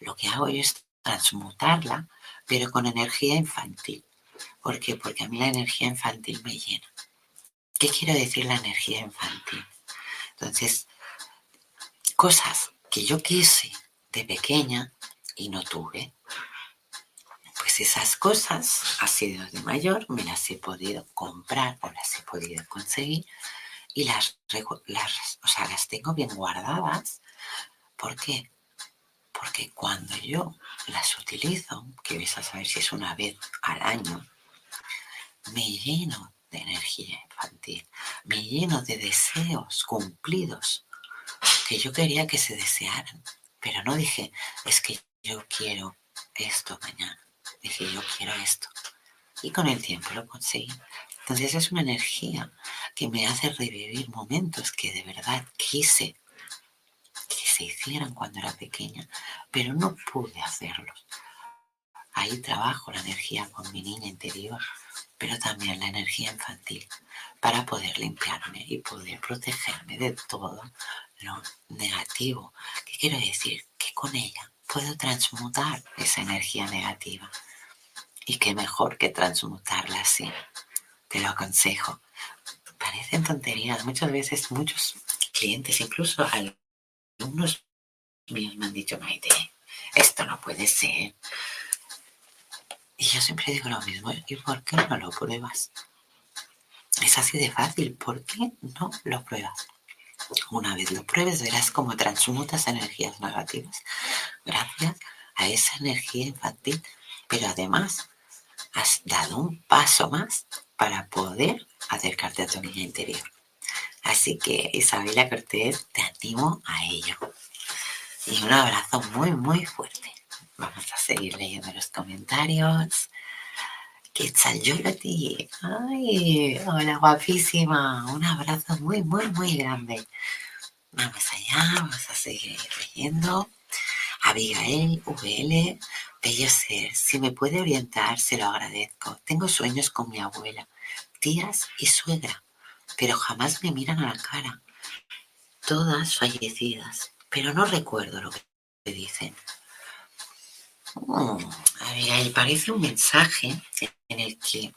Speaker 1: lo que hago es transmutarla, pero con energía infantil. ¿Por qué? Porque a mí la energía infantil me llena. ¿Qué quiero decir la energía infantil? Entonces, cosas que yo quise de pequeña y no tuve, pues esas cosas, así de mayor, me las he podido comprar o las he podido conseguir y las, las, o sea, las tengo bien guardadas. ¿Por qué? Porque cuando yo las utilizo, que ves a saber si es una vez al año, me lleno de energía infantil, me lleno de deseos cumplidos que yo quería que se desearan, pero no dije, es que yo quiero esto mañana. Dije, yo quiero esto. Y con el tiempo lo conseguí. Entonces es una energía que me hace revivir momentos que de verdad quise se hicieran cuando era pequeña, pero no pude hacerlos. Ahí trabajo la energía con mi niña interior, pero también la energía infantil, para poder limpiarme y poder protegerme de todo lo negativo. ¿Qué quiero decir? Que con ella puedo transmutar esa energía negativa. Y qué mejor que transmutarla así. Te lo aconsejo. Parecen tonterías. Muchas veces muchos clientes, incluso alumnos míos me han dicho, Maite, esto no puede ser. Y yo siempre digo lo mismo, ¿y por qué no lo pruebas? Es así de fácil, ¿por qué no lo pruebas? Una vez lo pruebes, verás cómo transmutas energías negativas gracias a esa energía infantil, pero además has dado un paso más para poder acercarte a tu niña interior. Así que Isabela Cortés, te animo a ello. Y un abrazo muy, muy fuerte. Vamos a seguir leyendo los comentarios. ti. Ay, hola guapísima. Un abrazo muy, muy, muy grande. Vamos allá, vamos a seguir leyendo. Abigail VL, bello ser, si me puede orientar, se lo agradezco. Tengo sueños con mi abuela, tías y suegra, pero jamás me miran a la cara. Todas fallecidas, pero no recuerdo lo que dicen. Mm, Abigail, parece un mensaje en el que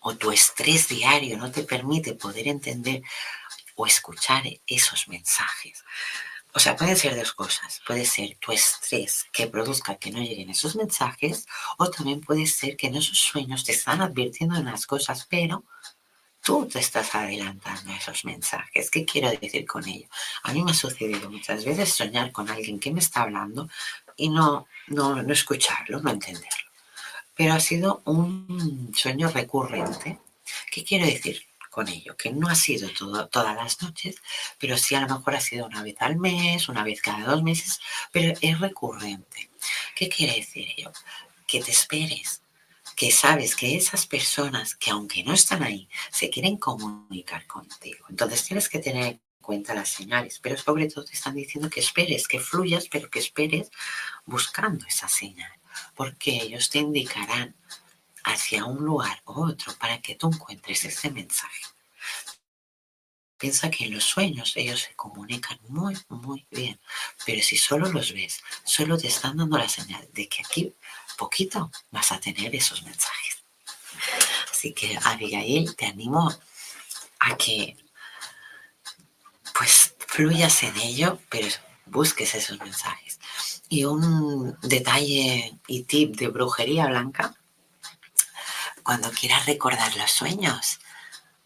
Speaker 1: o tu estrés diario no te permite poder entender o escuchar esos mensajes. O sea, pueden ser dos cosas. Puede ser tu estrés que produzca que no lleguen esos mensajes o también puede ser que en esos sueños te están advirtiendo unas cosas, pero tú te estás adelantando a esos mensajes. ¿Qué quiero decir con ello? A mí me ha sucedido muchas veces soñar con alguien que me está hablando y no, no, no escucharlo, no entenderlo. Pero ha sido un sueño recurrente. ¿Qué quiero decir? con ello, que no ha sido todo, todas las noches, pero sí a lo mejor ha sido una vez al mes, una vez cada dos meses, pero es recurrente. ¿Qué quiere decir ello? Que te esperes, que sabes que esas personas que aunque no están ahí, se quieren comunicar contigo. Entonces tienes que tener cuenta las señales, pero sobre todo te están diciendo que esperes, que fluyas, pero que esperes buscando esa señal, porque ellos te indicarán hacia un lugar u otro para que tú encuentres ese mensaje. Piensa que en los sueños ellos se comunican muy, muy bien, pero si solo los ves, solo te están dando la señal de que aquí poquito vas a tener esos mensajes. Así que Abigail, te animo a que pues fluyas en ello, pero busques esos mensajes. Y un detalle y tip de brujería blanca, cuando quieras recordar los sueños,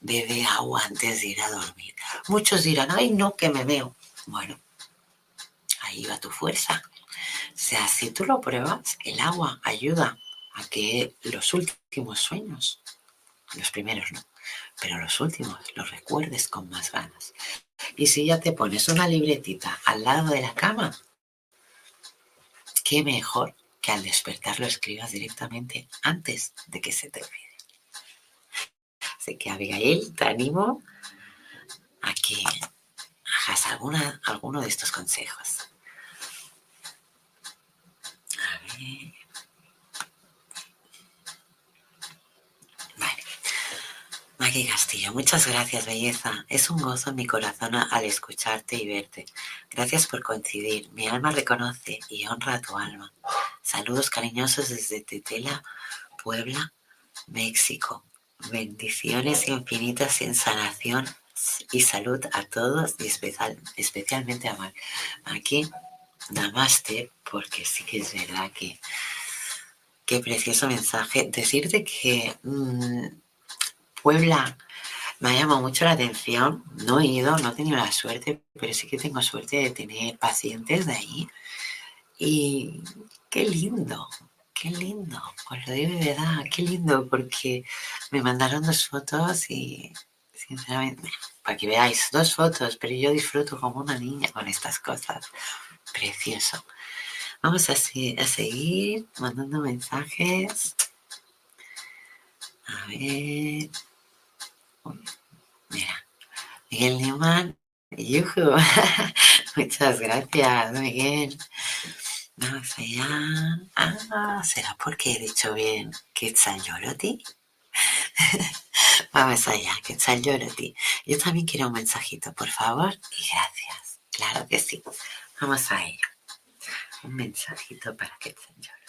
Speaker 1: bebe agua antes de ir a dormir. Muchos dirán, ay, no, que me veo. Bueno, ahí va tu fuerza. O sea, si tú lo pruebas, el agua ayuda a que los últimos sueños, los primeros no, pero los últimos los recuerdes con más ganas. Y si ya te pones una libretita al lado de la cama, qué mejor que al despertar lo escribas directamente antes de que se te olvide. Así que Abigail, te animo a que hagas alguna, alguno de estos consejos. Vale. Maggie Castillo, muchas gracias, belleza. Es un gozo en mi corazón al escucharte y verte. Gracias por coincidir. Mi alma reconoce y honra a tu alma. Saludos cariñosos desde Tetela, Puebla, México. Bendiciones infinitas en sanación y salud a todos y especial, especialmente a Aquí, namaste, porque sí que es verdad que qué precioso mensaje. Decirte que mm, Puebla me ha llamado mucho la atención. No he ido, no he tenido la suerte, pero sí que tengo suerte de tener pacientes de ahí. Y qué lindo, Qué lindo, os lo digo de verdad, qué lindo, porque me mandaron dos fotos y sinceramente, para que veáis, dos fotos, pero yo disfruto como una niña con estas cosas. Precioso. Vamos a, seguir mandando mensajes. A ver. Mira, Miguel Newman. Yuhu. Muchas gracias, Miguel. Vamos allá. Ah, ¿será porque he dicho bien Quetzalyoroti? Vamos allá, Quetzalyoroti. Yo también quiero un mensajito, por favor, y gracias. Claro que sí. Vamos a ello. Un mensajito para Quetzalyoroti.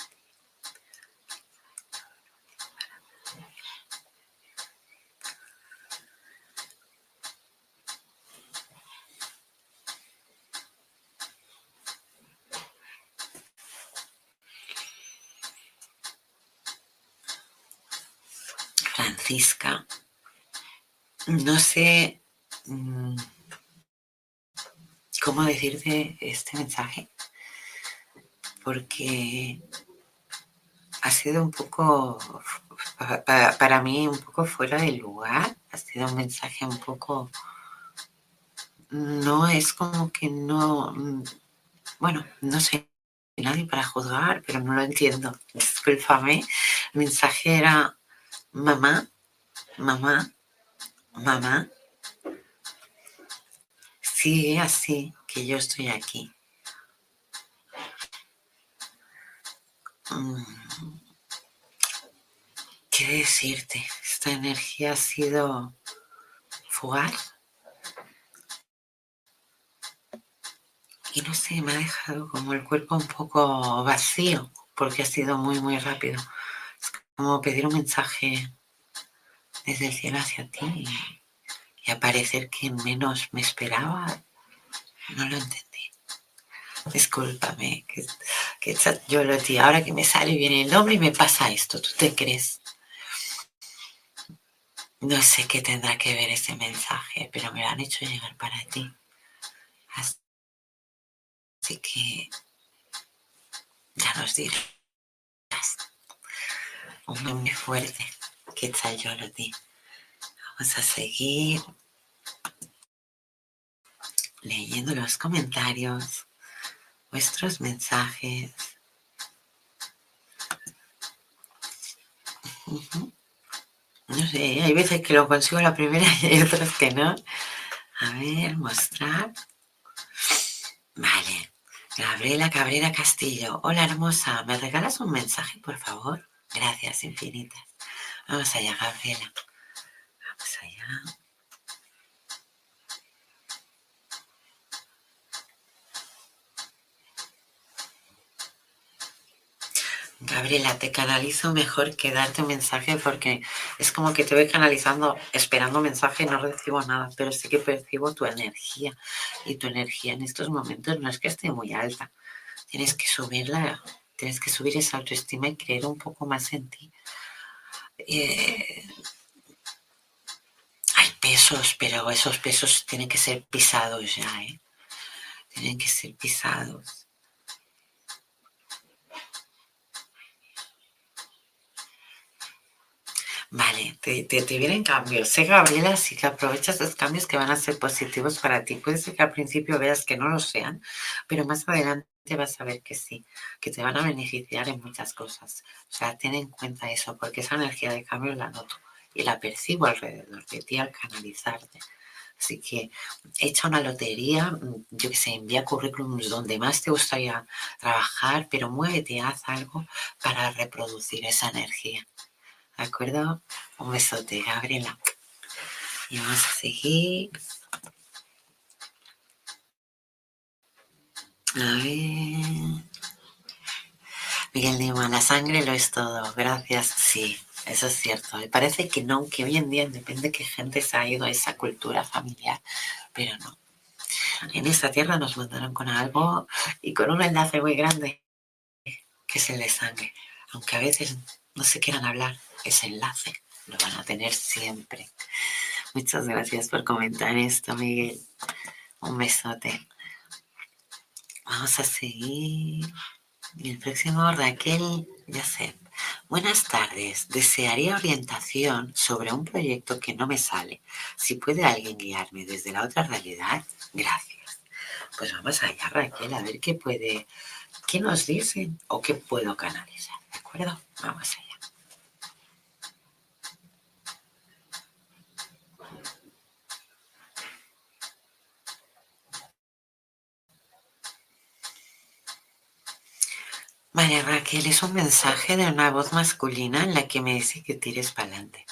Speaker 1: no sé mm, cómo decirte este mensaje, porque ha sido un poco, para, mí, un poco fuera de lugar, ha sido un mensaje un poco, no es como que no, bueno, no sé nadie para juzgar, pero no lo entiendo. Discúlpame. El mensaje era, mamá, mamá, mamá, sigue así que yo estoy aquí. Mm. ¿Qué decirte? Esta energía ha sido fugaz. Y no sé, me ha dejado como el cuerpo un poco vacío, porque ha sido muy, muy rápido. Es como pedir un mensaje desde el cielo hacia ti y, aparecer que menos me esperaba, no lo entendí. Discúlpame, que, que yo lo di, ahora que me sale bien el nombre y me pasa esto, ¿tú te crees? No sé qué tendrá que ver ese mensaje, pero me lo han hecho llegar para ti. Así que ya nos dirás. Un nombre fuerte di. Vamos a seguir leyendo los comentarios, vuestros mensajes. No sé, hay veces que lo consigo la primera y hay otras que no. A ver, mostrar. Vale. Gabriela Cabrera Castillo. Hola hermosa, ¿me regalas un mensaje, por favor? Gracias infinitas. Vamos allá, Gabriela. Vamos allá. Gabriela, te canalizo mejor que darte un mensaje porque es como que te voy canalizando esperando un mensaje y no recibo nada, pero sí que percibo tu energía y tu energía en estos momentos no es que esté muy alta, tienes que subirla, tienes que subir esa autoestima y creer un poco más en ti. Eh, hay pesos, pero esos pesos tienen que ser pisados ya, ¿eh? Tienen que ser pisados. Vale, te, te, vienen cambios. Sé, Gabriela, sí que aprovechas los cambios que van a ser positivos para ti. Puede ser que al principio veas que no lo sean, pero más adelante vas a ver que sí, que te van a beneficiar en muchas cosas. O sea, ten en cuenta eso, porque esa energía de cambio la noto y la percibo alrededor de ti al canalizarte. Así que echa una lotería, yo que sé, envía currículums donde más te gustaría trabajar, pero muévete, haz algo para reproducir esa energía. ¿De acuerdo? Un besote, Gabriela. Y vamos a seguir. A ver. Miguel Lima, la sangre lo es todo. Gracias. Sí, eso es cierto. Me parece que no, que hoy en día depende que gente se ha ido a esa cultura familiar, pero no. En esta tierra nos mandaron con algo y con un enlace muy grande, que es el de sangre. Aunque a veces no se quieran hablar, ese enlace lo van a tener siempre. Muchas gracias por comentar esto, Miguel. Un besote. Vamos a seguir. el próximo, Raquel ya sé. Buenas tardes. Desearía orientación sobre un proyecto que no me sale. Si puede alguien guiarme desde la otra realidad, gracias. Pues vamos allá, Raquel, a ver qué puede, qué nos dicen o qué puedo canalizar. ¿De acuerdo? Vamos allá. María Raquel, es un mensaje de una voz masculina en la que me dice que tires para adelante,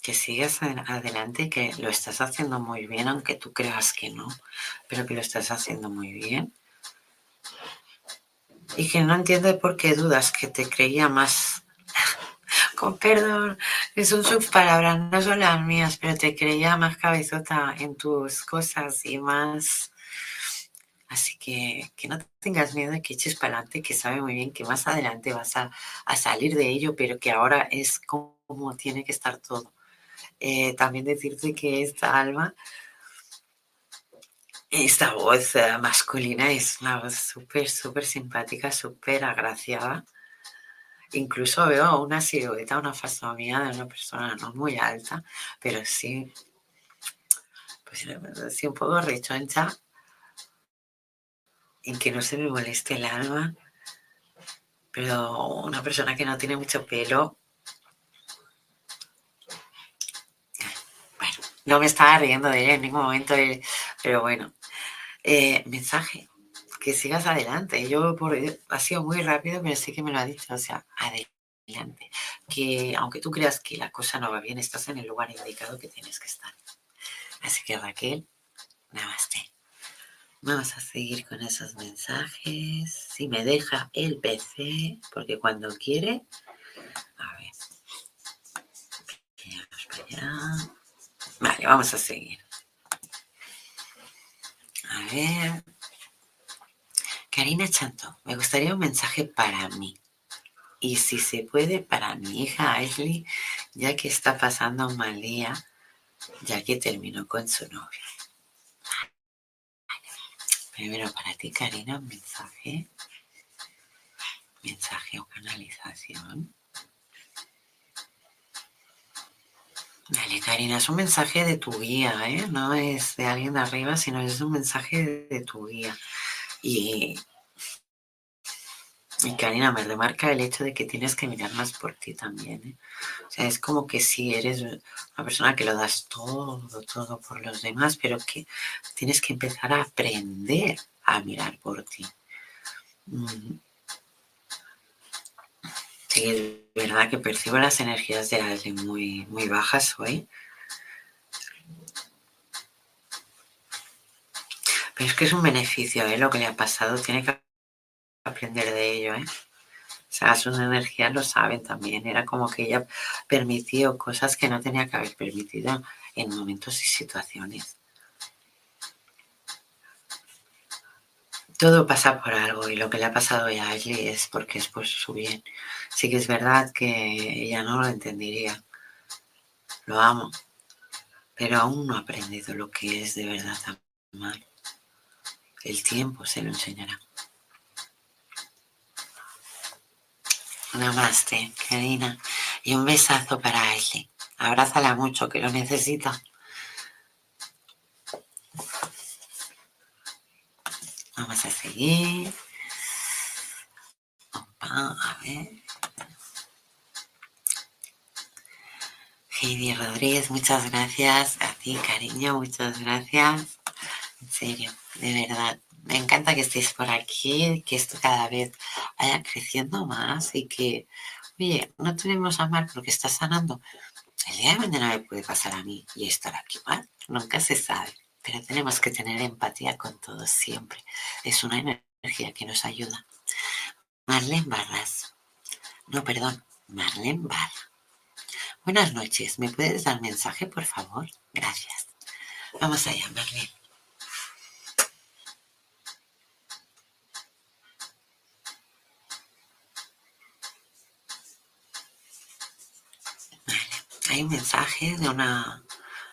Speaker 1: que sigas adelante, que lo estás haciendo muy bien, aunque tú creas que no, pero que lo estás haciendo muy bien. Y que no entiende por qué dudas, que te creía más, con perdón, es un subpalabras, no son las mías, pero te creía más cabezota en tus cosas y más Así que que no tengas miedo de que eches para adelante, que sabe muy bien que más adelante vas a, salir de ello, pero que ahora es como tiene que estar todo. Eh, también decirte que esta alma, esta voz eh, masculina es una voz súper, súper simpática, súper agraciada. Incluso veo una silueta, una fasomía de una persona no muy alta, pero sí, pues sí un poco rechoncha en que no se me moleste el alma, pero una persona que no tiene mucho pelo, bueno, no me estaba riendo de ella en ningún momento, eh, pero bueno, eh, mensaje, que sigas adelante. Yo por, ha sido muy rápido, pero sí que me lo ha dicho, o sea, adelante. Que aunque tú creas que la cosa no va bien, estás en el lugar indicado que tienes que estar. Así que Raquel, namaste. Vamos a seguir con esos mensajes. Si me deja el PC, porque cuando quiere. A ver. Vale, vamos a seguir. A ver. Karina Chanto, me gustaría un mensaje para mí. Y si se puede, para mi hija Ashley, ya que está pasando un mal día, ya que terminó con su novio. Primero para ti, Karina, un mensaje. Mensaje o canalización. Vale, Karina, es un mensaje de tu guía, ¿eh? No es de alguien de arriba, sino es un mensaje de tu guía. Y Y Karina me remarca el hecho de que tienes que mirar más por ti también. ¿eh? O sea, es como que si eres una persona que lo das todo, todo por los demás, pero que tienes que empezar a aprender a mirar por ti. Mm. Sí, es verdad que percibo las energías de alguien muy, muy bajas hoy. Pero es que es un beneficio, ¿eh? Lo que le ha pasado, tiene que aprender de ello, ¿eh? O sea, sus energías lo saben también. Era como que ella permitió cosas que no tenía que haber permitido en momentos y situaciones. Todo pasa por algo y lo que le ha pasado a Ashley es porque es por su bien. Sí que es verdad que ella no lo entendería. Lo amo, pero aún no ha aprendido lo que es de verdad tan mal. El tiempo se lo enseñará. Namaste, Karina. Y un besazo para Ashley. Abrázala mucho, que lo necesita. Vamos a seguir. Opa, a ver. Heidi Rodríguez, muchas gracias. A ti, cariño, muchas gracias. En serio, de verdad me encanta que estéis por aquí, que esto cada vez vaya creciendo más y que, oye, no tenemos a mal porque está sanando. El día de mañana me puede pasar a mí y estar aquí mal, nunca se sabe, pero tenemos que tener empatía con todos siempre. Es una energía que nos ayuda. Marlene Barras. No, perdón, Marlene Barra. Buenas noches, ¿me puedes dar mensaje, por favor? Gracias. Vamos allá, Marlene. Hay un mensaje de una,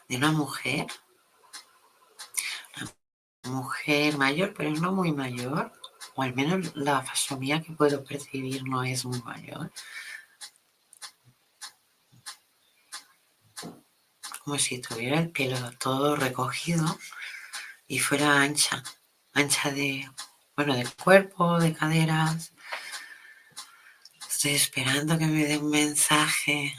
Speaker 1: de una mujer, una mujer mayor, pero no muy mayor, o al menos la fasomía que puedo percibir no es muy mayor. Como si tuviera el pelo todo recogido y fuera ancha, ancha de, bueno, del cuerpo, de caderas. Estoy esperando que me dé un mensaje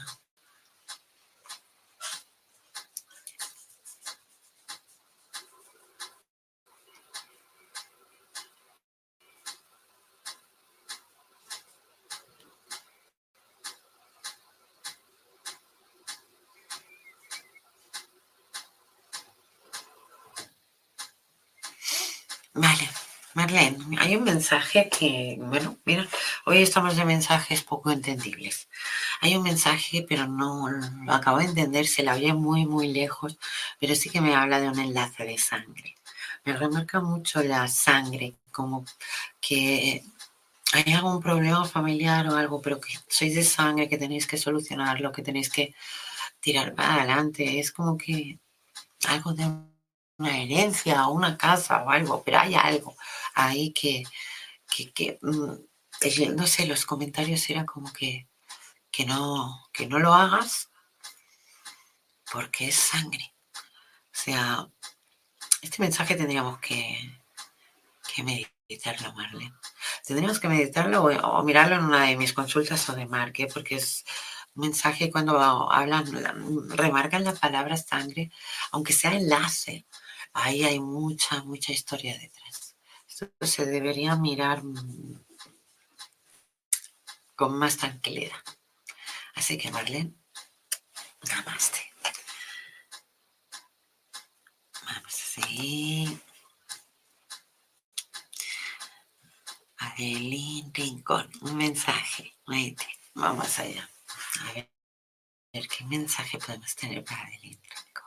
Speaker 1: hay un mensaje que, bueno, mira, hoy estamos de mensajes poco entendibles. Hay un mensaje, pero no lo acabo de entender, se la oye muy, muy lejos, pero sí que me habla de un enlace de sangre. Me remarca mucho la sangre, como que hay algún problema familiar o algo, pero que sois de sangre, que tenéis que solucionarlo, que tenéis que tirar para adelante. Es como que algo de una herencia o una casa o algo, pero hay algo ahí que, que, mm, no sé, los comentarios eran como que, que, no, que no lo hagas porque es sangre. O sea, este mensaje tendríamos que, que meditarlo, Marlene. Tendríamos que meditarlo o, mirarlo en una de mis consultas o de Marque, porque es un mensaje cuando hablan, remarcan la palabra sangre, aunque sea enlace, ahí hay mucha, mucha historia detrás. Esto se debería mirar mm, con más tranquilidad. Así que, Marlene, namaste. Vamos a seguir. Adeline Rincón, un mensaje. Vamos allá. A ver, qué mensaje podemos tener para Adeline Rincón.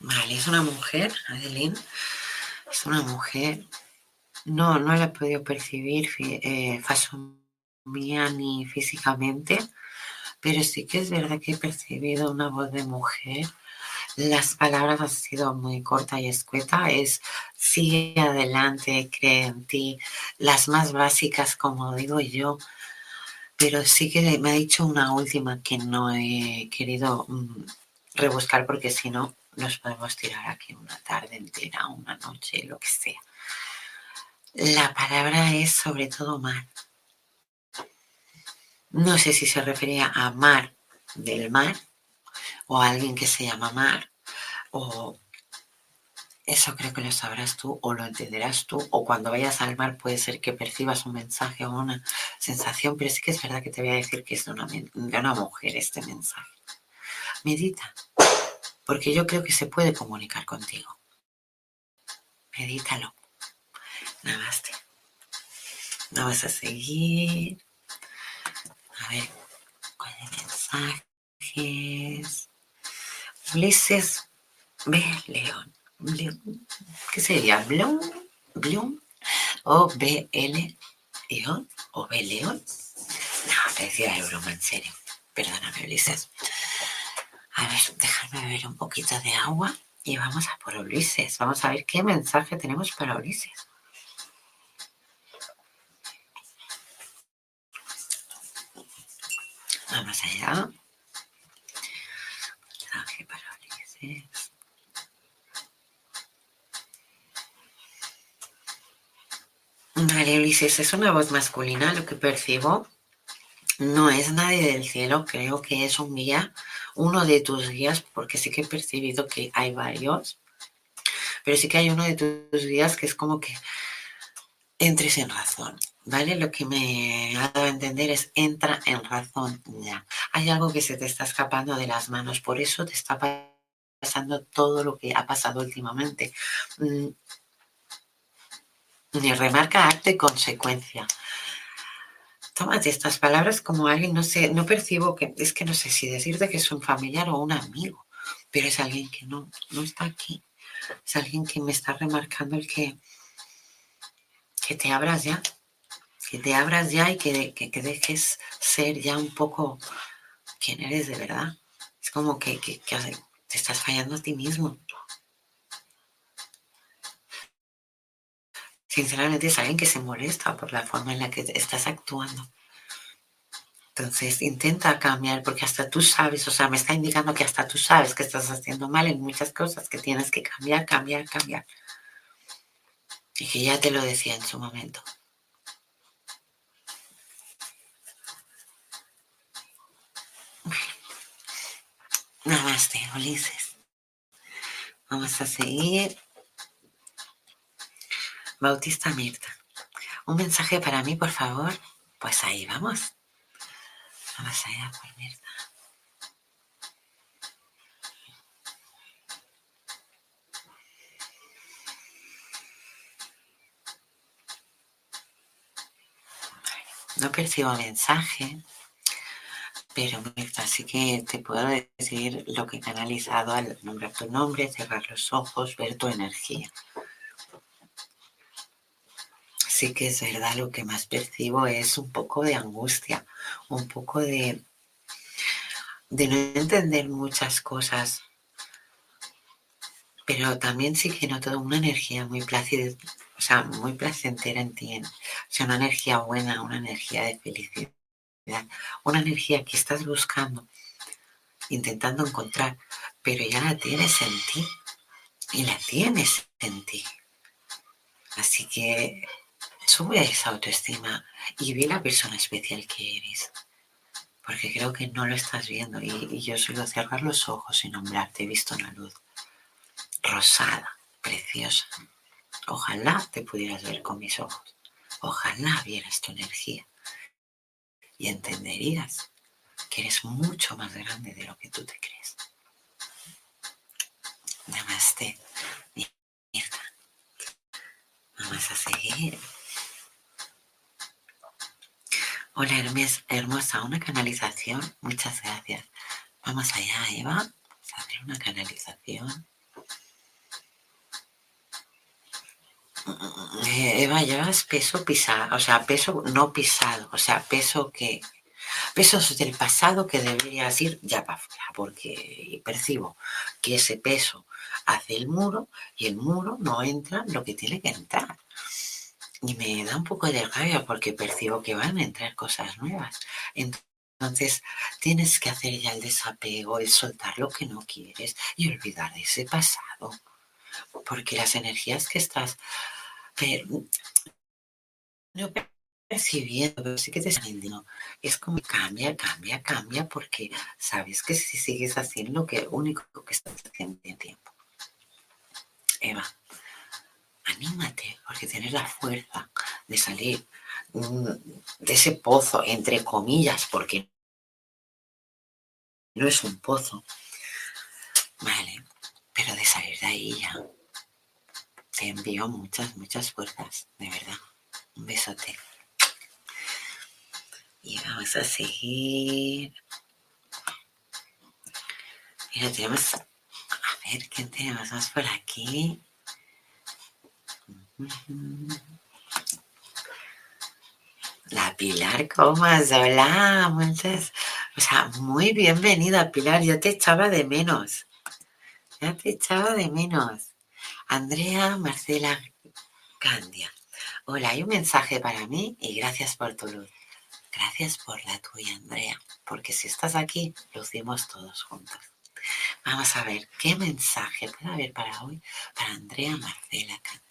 Speaker 1: Vale, es una mujer, Adeline, es una mujer. No, no la he podido percibir eh, ni físicamente, pero sí que es verdad que he percibido una voz de mujer. Las palabras han sido muy corta y escueta. Es sigue adelante, cree en ti. Las más básicas, como digo yo, pero sí que me ha dicho una última que no he querido mm, rebuscar porque si no nos podemos tirar aquí una tarde entera, una noche, lo que sea. La palabra es sobre todo mar. No sé si se refería a mar del mar o a alguien que se llama mar o eso creo que lo sabrás tú o lo entenderás tú o cuando vayas al mar puede ser que percibas un mensaje o una sensación, pero sí que es verdad que te voy a decir que es de una, de una mujer este mensaje. Medita, porque yo creo que se puede comunicar contigo. Medítalo. Namaste. Vamos a seguir. A ver, ¿cuál mensajes? Ulises B. León. ¿Qué sería? Blum, Blum, o B, L, León, o B, León. No, te decía de broma, en serio. Perdóname, Ulises. A ver, déjame beber un poquito de agua y vamos a por Ulises. Vamos a ver qué mensaje tenemos para Ulises. Vamos allá. Mensaje para Ulises. María Ulises, es una voz masculina, lo que percibo. No es nadie del cielo, creo que es un guía, uno de tus guías, porque sí que he percibido que hay varios, pero sí que hay uno de tus guías que es como que entres en razón, ¿vale? Lo que me ha dado a entender es entra en razón ya. Hay algo que se te está escapando de las manos, por eso te está pasando todo lo que ha pasado últimamente. Mm, ni remarca y consecuencia. Tómate estas palabras como alguien, no sé, no percibo que, es que no sé si decirte que es un familiar o un amigo, pero es alguien que no, no está aquí. Es alguien que me está remarcando el que, que te abras ya, que te abras ya y que, que, que dejes ser ya un poco quien eres de verdad. Es como que, que te estás fallando a ti mismo. Sinceramente es alguien que se molesta por la forma en la que estás actuando. Entonces intenta cambiar porque hasta tú sabes, o sea, me está indicando que hasta tú sabes que estás haciendo mal en muchas cosas, que tienes que cambiar, cambiar, cambiar. Y que ya te lo decía en su momento. Namaste, Ulises. Vamos a seguir. Bautista Mirta. Un mensaje para mí, por favor. Pues ahí vamos. Vamos allá por Mirta. No percibo mensaje, pero Mirta, sí que te puedo decir lo que he canalizado al nombrar tu nombre, cerrar los ojos, ver tu energía sí que es verdad, lo que más percibo es un poco de angustia, un poco de, de no entender muchas cosas, pero también sí que noto una energía muy plácida, o sea, muy placentera en ti, o sea, una energía buena, una energía de felicidad, una energía que estás buscando, intentando encontrar, pero ya la tienes en ti y la tienes en ti. Así que sube esa autoestima y ve la persona especial que eres. Porque creo que no lo estás viendo y, yo suelo cerrar los ojos y nombrarte. He visto una luz rosada, preciosa. Ojalá te pudieras ver con mis ojos. Ojalá vieras tu energía y entenderías que eres mucho más grande de lo que tú te crees. Namaste, Mirta. Vamos a seguir. Hola, hermosa, una canalización. Muchas gracias. Vamos allá, Eva. Vamos a hacer una canalización. Eh, Eva, llevas peso pisado, o sea, peso no pisado, o sea, peso que, pesos del pasado que deberías ir ya para afuera, porque percibo que ese peso hace el muro y el muro no entra lo que tiene que entrar. Y me da un poco de rabia porque percibo que van a entrar cosas nuevas. Entonces tienes que hacer ya el desapego, el soltar lo que no quieres y olvidar ese pasado. Porque las energías que estás percibiendo, pero sí que te sintiendo. Es como cambia, cambia, cambia, porque sabes que si sigues haciendo lo que único que estás haciendo en tiempo. Eva, anímate, porque tienes la fuerza de salir mm, de ese pozo, entre comillas, porque no es un pozo. Vale, pero de salir de ahí ya. Te envío muchas, muchas fuerzas, de verdad. Un besote. Y vamos a seguir. Mira, tenemos. A ver, ¿quién tenemos más por aquí? La Pilar Comas, hola, muchas, o sea, muy bienvenida Pilar, yo te echaba de menos, ya te echaba de menos. Andrea Marcela Candia, hola, hay un mensaje para mí y gracias por tu luz. Gracias por la tuya, Andrea, porque si estás aquí, lucimos todos juntos. Vamos a ver qué mensaje puede haber para hoy para Andrea Marcela Candia.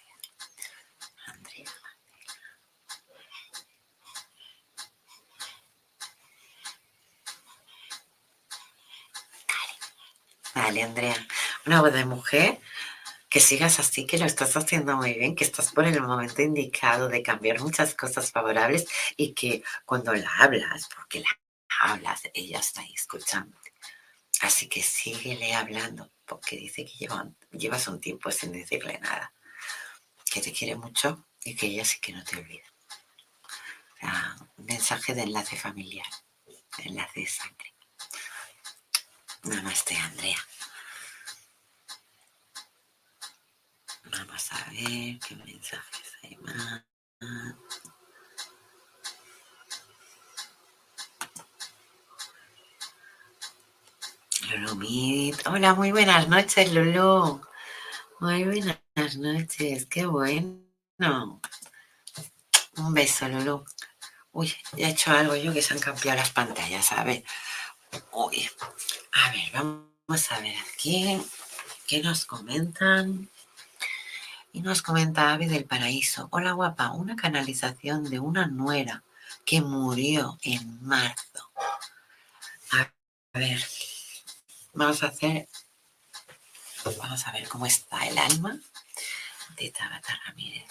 Speaker 1: Vale, Andrea. Una voz de mujer, que sigas así, que lo estás haciendo muy bien, que estás por el momento indicado de cambiar muchas cosas favorables y que cuando la hablas, porque la hablas, ella está ahí escuchando. Así que síguele hablando, porque dice que llevas un tiempo sin decirle nada, que te quiere mucho y que ella sí que no te olvida. un mensaje de enlace familiar, de enlace de sangre. Namaste, Andrea. Vamos a ver qué mensajes hay más. Lulu Hola, muy buenas noches, Lulu. Muy buenas noches, qué bueno. Un beso, Lulu. Uy, ya he hecho algo yo que se han cambiado las pantallas, ¿sabes? Uy, a ver, vamos a ver aquí. ¿Qué nos comentan? Y nos comenta Ave del Paraíso. Hola guapa, una canalización de una nuera que murió en marzo. A ver, vamos a hacer, vamos a ver cómo está el alma de Tabata Ramírez.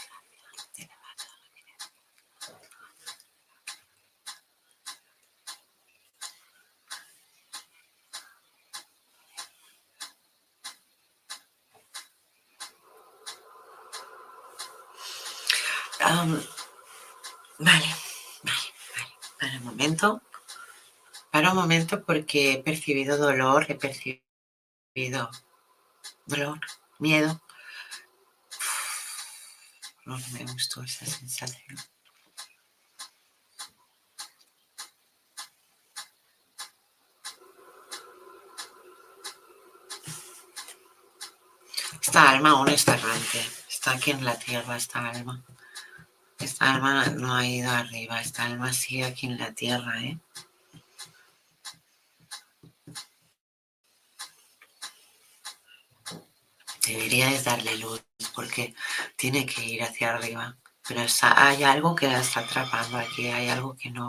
Speaker 1: Vale, vale, vale. Para un momento. Para un momento porque he percibido dolor, he percibido dolor, miedo. No me gustó esa sensación. Esta alma aún está errante. Está aquí en la tierra, esta alma. Esta alma no ha ido arriba, esta alma sigue aquí en la tierra, ¿eh? Deberíais darle luz porque tiene que ir hacia arriba. Pero hay algo que la está atrapando aquí, hay algo que no,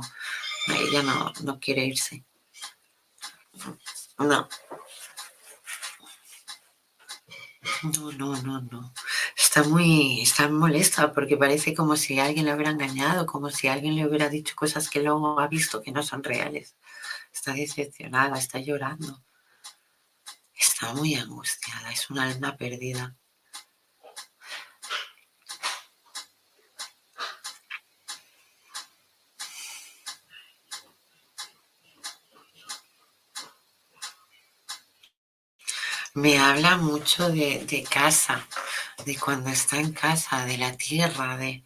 Speaker 1: ella no, no quiere irse. No. No, no, no, no está muy, está molesta porque parece como si alguien le hubiera engañado, como si alguien le hubiera dicho cosas que luego ha visto que no son reales. Está decepcionada, está llorando. Está muy angustiada, es una alma perdida. Me habla mucho de, de casa, de cuando está en casa, de la tierra, de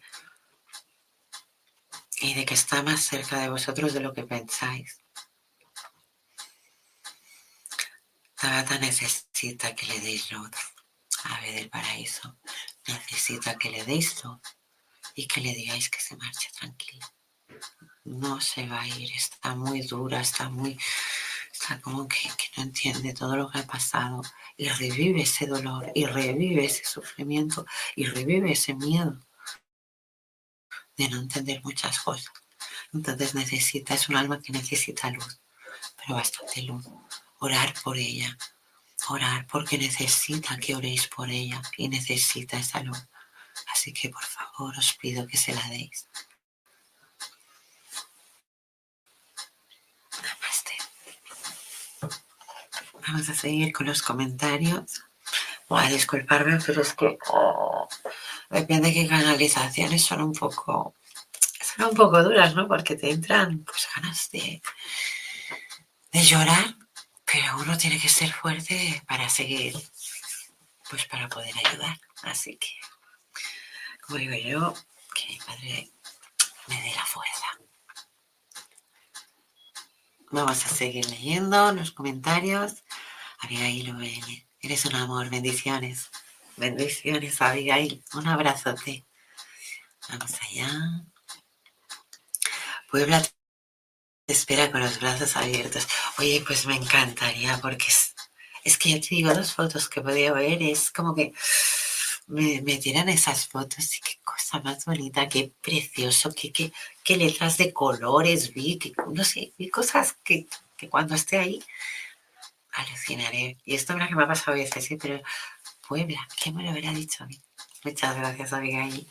Speaker 1: y de que está más cerca de vosotros de lo que pensáis. Tabata necesita que le deis luz, ave del paraíso. Necesita que le deis luz y que le digáis que se marche tranquila. No se va a ir, está muy dura, está muy, está como que, que no entiende todo lo que ha pasado y revive ese dolor y revive ese sufrimiento y revive ese miedo de no entender muchas cosas. Entonces necesita, es un alma que necesita luz, pero bastante luz. Orar por ella, orar porque necesita que oréis por ella y necesita esa luz. Así que por favor os pido que se la deis. Namaste. Vamos a seguir con los comentarios. Voy a disculparme, pero es que oh, depende qué canalizaciones son un poco son un poco duras, ¿no? Porque te entran pues ganas de, de llorar, pero uno tiene que ser fuerte para seguir, pues para poder ayudar. Así que como digo yo, que mi padre me dé la fuerza. Vamos a seguir leyendo los comentarios. Abigail VN, eres un amor, bendiciones. Bendiciones, Abigail. Un abrazote. Vamos allá. Puebla te espera con los brazos abiertos. Oye, pues me encantaría porque es, es que ya te digo, dos fotos que podía ver, es como que me, tiran esas fotos y qué cosa más bonita, qué precioso, qué, qué, qué letras de colores vi, no sé, vi cosas que, cuando esté ahí alucinaré. Y esto es que me ha pasado a veces, ¿sí? pero Puebla, ¿qué me lo hubiera dicho a mí? Muchas gracias, Abigail.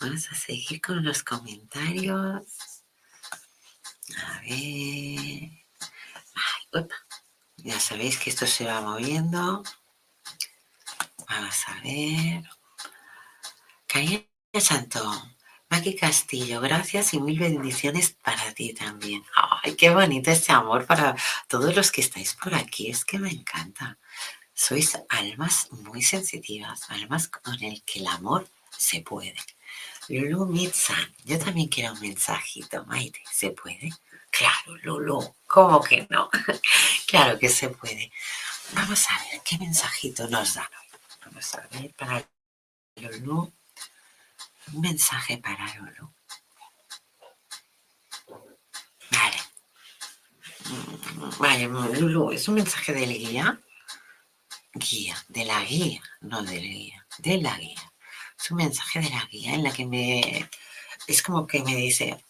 Speaker 1: Vamos a seguir con los comentarios. A ver. Ay, ya sabéis que esto se va moviendo. Vamos a ver. Calle Santo, Maki Castillo, gracias y mil bendiciones para ti también. Ay, qué bonito este amor para todos los que estáis por aquí. Es que me encanta. Sois almas muy sensitivas, almas con el que el amor se puede. Lulu Mitsan, yo también quiero un mensajito, Maite, ¿se puede? Claro, Lulu, ¿cómo que no? claro que se puede. Vamos a ver qué mensajito nos dan Vamos a ver para Lulu. Un mensaje para Lulu. Vale. Vale, Lulu, es un mensaje del guía. Guía, de la guía, no del guía, de la guía. Es un mensaje de la guía en la que me. Es como que me dice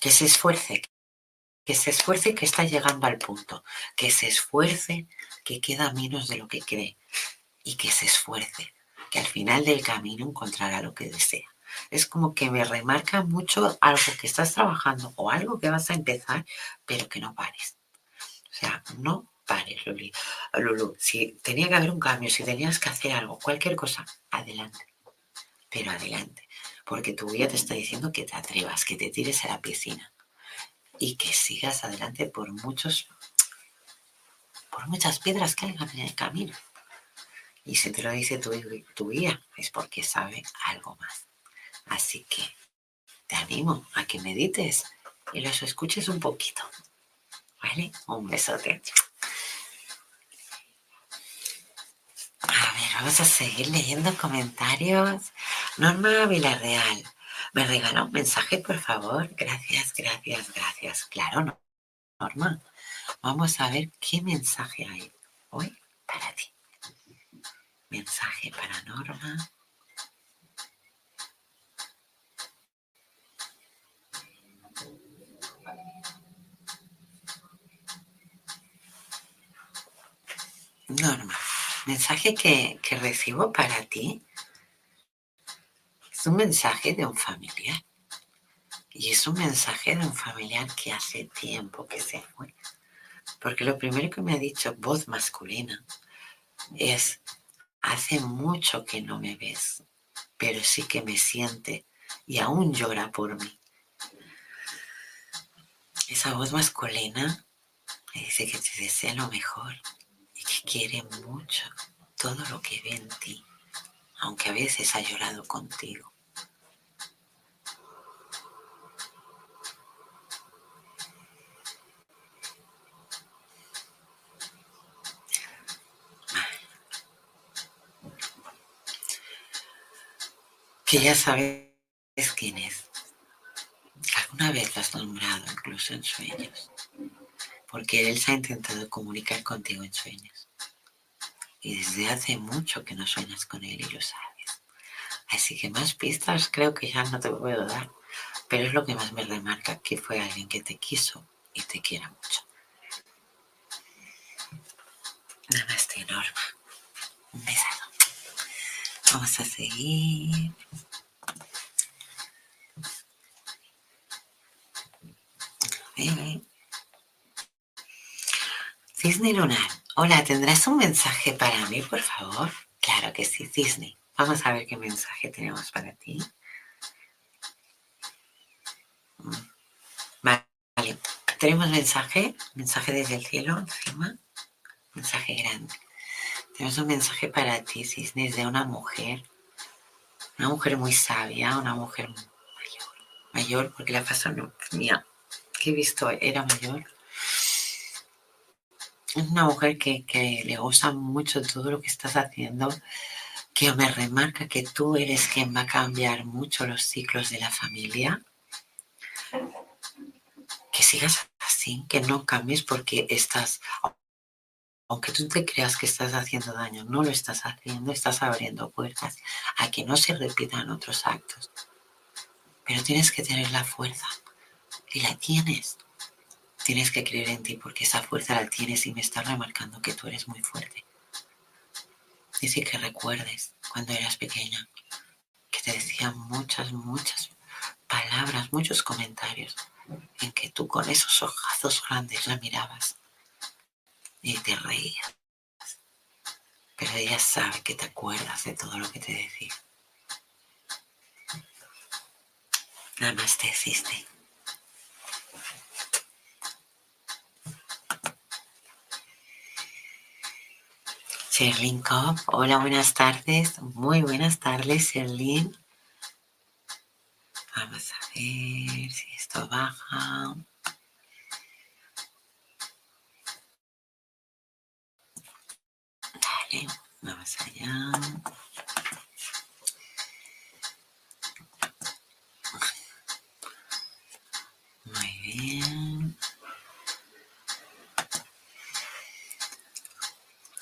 Speaker 1: que se esfuerce, que se esfuerce que está llegando al punto, que se esfuerce que queda menos de lo que cree, y que se esfuerce, que al final del camino encontrará lo que desea. Es como que me remarca mucho algo que estás trabajando o algo que vas a empezar, pero que no pares. O sea, no pares, Luli. Lulu. Si tenía que haber un cambio, si tenías que hacer algo, cualquier cosa, adelante. Pero adelante. Porque tu guía te está diciendo que te atrevas, que te tires a la piscina y que sigas adelante por muchos, por muchas piedras que hayan en el camino. Y si te lo dice tu, tu guía, es porque sabe algo más. Así que te animo a que medites y los escuches un poquito. ¿Vale? Un besote. A ver, vamos a seguir leyendo comentarios. Norma Villarreal, ¿me regala un mensaje, por favor? Gracias, gracias, gracias. Claro, no. Norma, vamos a ver qué mensaje hay hoy para ti. Mensaje para Norma. Norma, mensaje que, que, recibo para ti es un mensaje de un familiar. Y es un mensaje de un familiar que hace tiempo que se fue. Porque lo primero que me ha dicho voz masculina es, Hace mucho que no me ves, pero sí que me siente y aún llora por mí. Esa voz masculina me dice que te desea lo mejor y que quiere mucho todo lo que ve en ti, aunque a veces ha llorado contigo. Que ya sabes quién es. ¿Alguna vez lo has nombrado incluso en sueños? Porque él se ha intentado comunicar contigo en sueños. Y desde hace mucho que no sueñas con él y lo sabes. Así que más pistas creo que ya no te puedo dar. Pero es lo que más me remarca que fue alguien que te quiso y te quiera mucho. Namaste, Norma. Vamos a seguir. Cisne Lunar. Hola, ¿tendrás un mensaje para mí, por favor? Claro que sí, Cisne. Vamos a ver qué mensaje tenemos para ti. Mm. Vale, tenemos mensaje, mensaje desde el cielo, encima, mensaje grande. Tenemos un mensaje para ti, Cisne, de una mujer, una mujer muy sabia, una mujer mayor, mayor porque la pasó mía, que he visto era mayor. Es una mujer que, que le gusta mucho todo lo que estás haciendo, que me remarca que tú eres quien va a cambiar mucho los ciclos de la familia. Que sigas así, que no cambies porque estás, aunque tú te creas que estás haciendo daño, no lo estás haciendo, estás abriendo puertas a que no se repitan otros actos. Pero tienes que tener la fuerza y la tienes. Tienes que creer en ti porque esa fuerza la tienes y me está remarcando que tú eres muy fuerte. Dice que recuerdes cuando eras pequeña, que te decía muchas, muchas palabras, muchos comentarios, en que tú con esos ojazos grandes la mirabas y te reías. Pero ella sabe que te acuerdas de todo lo que te decía. Nada más te existe. Sherlyn Cobb, hola, buenas tardes. Muy buenas tardes, Sherlyn. Vamos a ver si esto baja. Dale, vamos allá. Muy bien.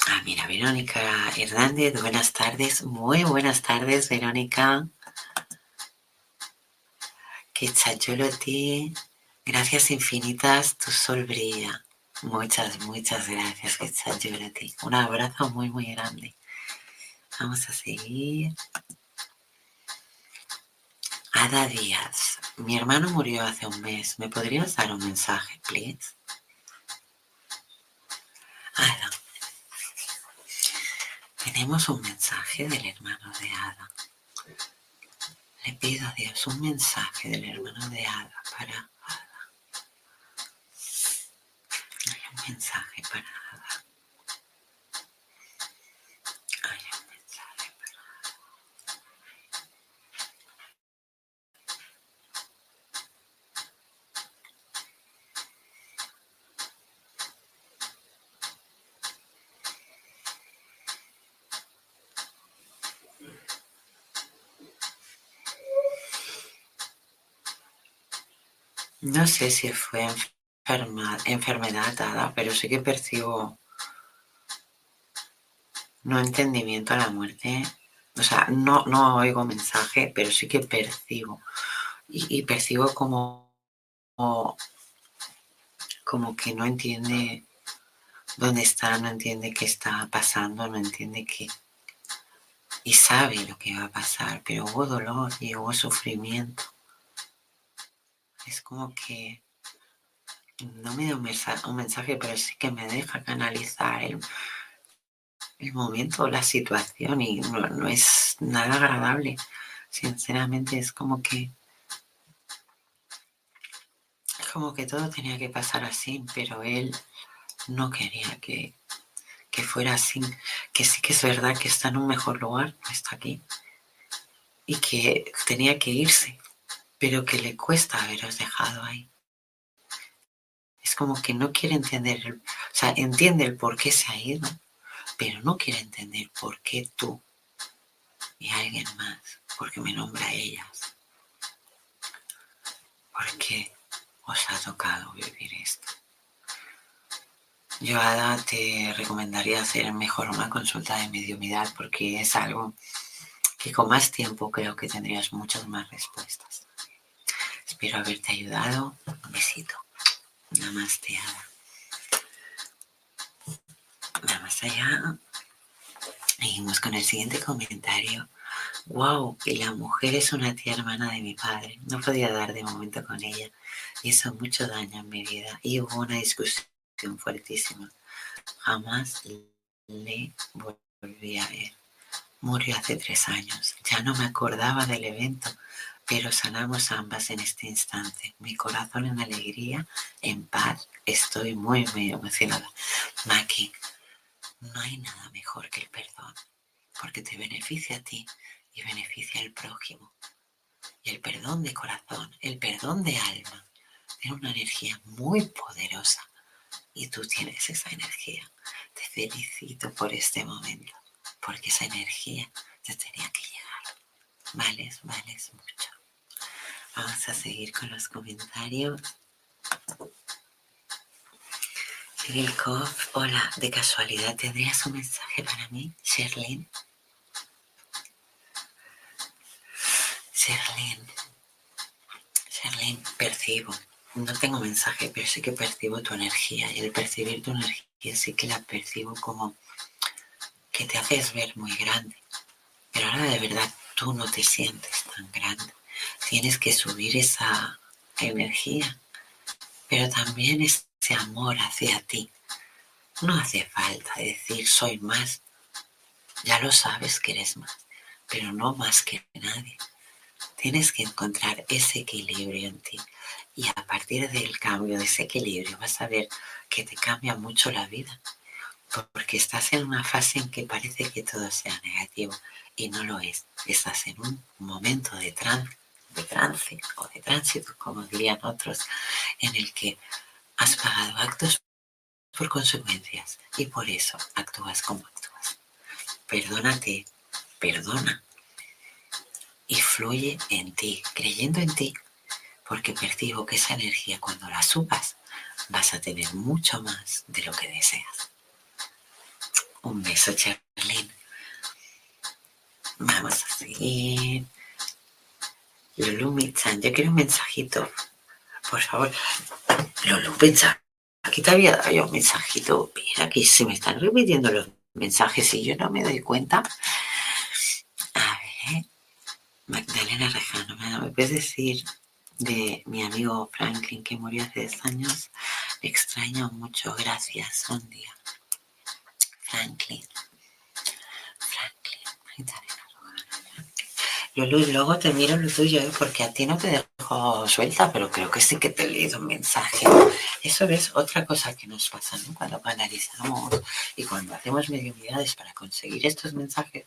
Speaker 1: Ah, mira, Verónica Hernández, buenas tardes. Muy buenas tardes, Verónica. Que chachulo ti. Gracias infinitas, tu sol brilla. Muchas, muchas gracias, que chachulo ti. Un abrazo muy, muy grande. Vamos a seguir. Ada Díaz. Mi hermano murió hace un mes. ¿Me podrías dar un mensaje, please? Ada. Tenemos un mensaje del hermano de Ada. Le pido a Dios un mensaje del hermano de Ada para Ada. Hay un mensaje para Ada. Hay un mensaje para. No sé si fue enfermedad, Ada, pero sí que percibo no entendimiento a la muerte. O sea, no, no oigo mensaje, pero sí que percibo. Y, y percibo como, como, como que no entiende dónde está, no entiende qué está pasando, no entiende qué. Y sabe lo que va a pasar, pero hubo dolor y hubo sufrimiento. Es como que no me da un mensa- un mensaje, pero sí que me deja canalizar el, el momento, la situación y no, no es nada agradable. Sinceramente es como que como que todo tenía que pasar así, pero él no quería que, que fuera así. Que sí que es verdad que está en un mejor lugar, no está aquí. Y que tenía que irse, pero que le cuesta haberos dejado ahí. Como que no quiere entender, o sea, entiende el por qué se ha ido, pero no quiere entender por qué tú y alguien más, porque me nombra ellas, ¿Por qué os ha tocado vivir esto? Yo, Ada, te recomendaría hacer mejor una consulta de mediumidad porque es algo que con más tiempo creo que tendrías muchas más respuestas. Espero haberte ayudado. Un besito. Namaste, Ada. Vamos allá. Seguimos con el siguiente comentario. Wow, y la mujer es una tía hermana de mi padre. No podía dar de momento con ella. Hizo mucho daño en mi vida y hubo una discusión fuertísima. Jamás le volví a ver. Murió hace tres años. Ya no me acordaba del evento, pero sanamos ambas en este instante. Mi corazón en alegría, en paz. Estoy muy, muy emocionada. Maki, no hay nada mejor que el perdón, porque te beneficia a ti y beneficia al prójimo. Y el perdón de corazón, el perdón de alma, tiene una energía muy poderosa y tú tienes esa energía. Te felicito por este momento, porque esa energía te tenía que llegar. Vales, vales mucho. Vamos a seguir con los comentarios. hola, de casualidad, ¿tendrías un mensaje para mí, Sherlyn? Sherlyn, Sherlyn, percibo. No tengo mensaje, pero sí que percibo tu energía. Y el percibir tu energía sí que la percibo como que te haces ver muy grande. Pero ahora de verdad tú no te sientes tan grande. Tienes que subir esa energía. Pero también es ese amor hacia ti. No hace falta decir soy más. Ya lo sabes que eres más, pero no más que nadie. Tienes que encontrar ese equilibrio en ti. Y a partir del cambio de ese equilibrio vas a ver que te cambia mucho la vida. Porque estás en una fase en que parece que todo sea negativo y no lo es. Estás en un momento de trance, de trance o de tránsito, como dirían otros, en el que Has pagado actos por consecuencias y por eso actúas como actúas. Perdónate, perdona y fluye en ti, creyendo en ti, porque percibo que esa energía cuando la subas vas a tener mucho más de lo que deseas. Un beso, Charlene. Vamos a seguir. Lulu Michan, yo quiero un mensajito. Por favor, pensa, aquí te había dado yo un mensajito. Mira, aquí se me están repitiendo los mensajes y yo no me doy cuenta. A ver, Magdalena Rejano, ¿me puedes decir de mi amigo Franklin que murió hace 10 años? Extraño mucho, gracias. Un día. Franklin. Franklin. Magdalena luego te miro lo tuyo, porque a ti no te dejo suelta, pero creo que sí que te he leído un mensaje. Eso es otra cosa que nos pasa, ¿no? Cuando analizamos y cuando hacemos mediunidades para conseguir estos mensajes,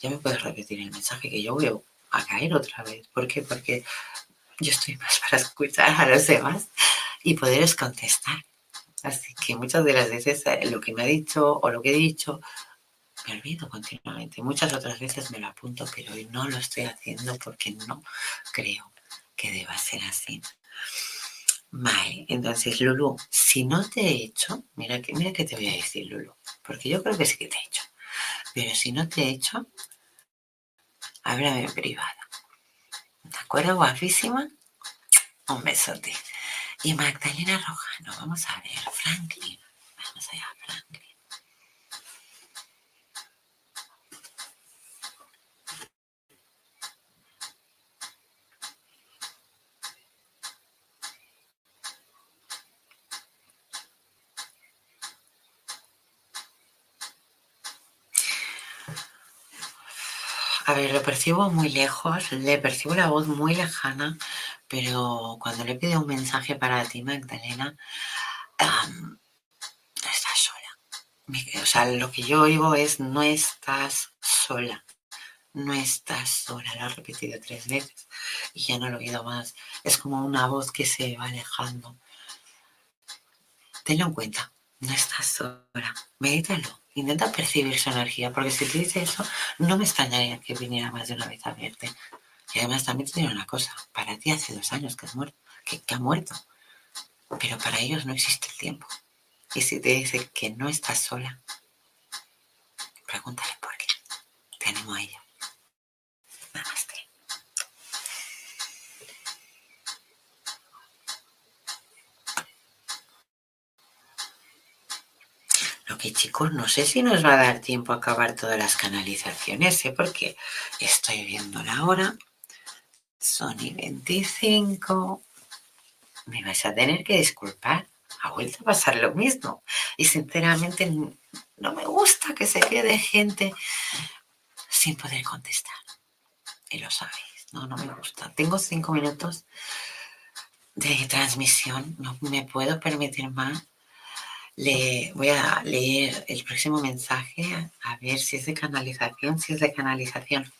Speaker 1: ya me puedes repetir el mensaje que yo voy a caer otra vez. ¿Por qué? Porque yo estoy más para escuchar a los demás y poderes contestar. Así que muchas de las veces eh, lo que me ha dicho o lo que he dicho me olvido continuamente. Muchas otras veces me lo apunto, pero hoy no lo estoy haciendo porque no creo que deba ser así. Vale, entonces Lulu, si no te he hecho, mira que, mira que te voy a decir Lulu, porque yo creo que sí que te he hecho, pero si no te he hecho, háblame en privado. ¿De acuerdo, guapísima? Un besote. Y Magdalena Rojano, vamos a ver, Franklin, vamos allá, Franklin. A ver, lo percibo muy lejos, le percibo la voz muy lejana, pero cuando le pido un mensaje para ti, Magdalena, um, estás sola. O sea, lo que yo oigo es no estás sola. No estás sola, lo he repetido tres veces y ya no lo he oído más. Es como una voz que se va alejando. Tenlo en cuenta, no estás sola. Medítalo intenta percibir su energía, porque si te dice eso, no me extrañaría que viniera más de una vez a verte. Y además también te diré una cosa, para ti hace dos años que has muerto, que, ha muerto, pero para ellos no existe el tiempo. Y si te dice que no estás sola, pregúntale por qué. Te animo a ello. Namaste. Lo que chicos, no sé si nos va a dar tiempo a acabar todas las canalizaciones, ¿eh? porque estoy viendo la hora. Son y 25. Me vais a tener que disculpar. Ha vuelto a pasar lo mismo. Y sinceramente no me gusta que se quede gente sin poder contestar. Y lo sabéis, no, no me gusta. Tengo cinco minutos de transmisión, no me puedo permitir más. Le voy a leer el próximo mensaje a ver si es de canalización. Si es de canalización,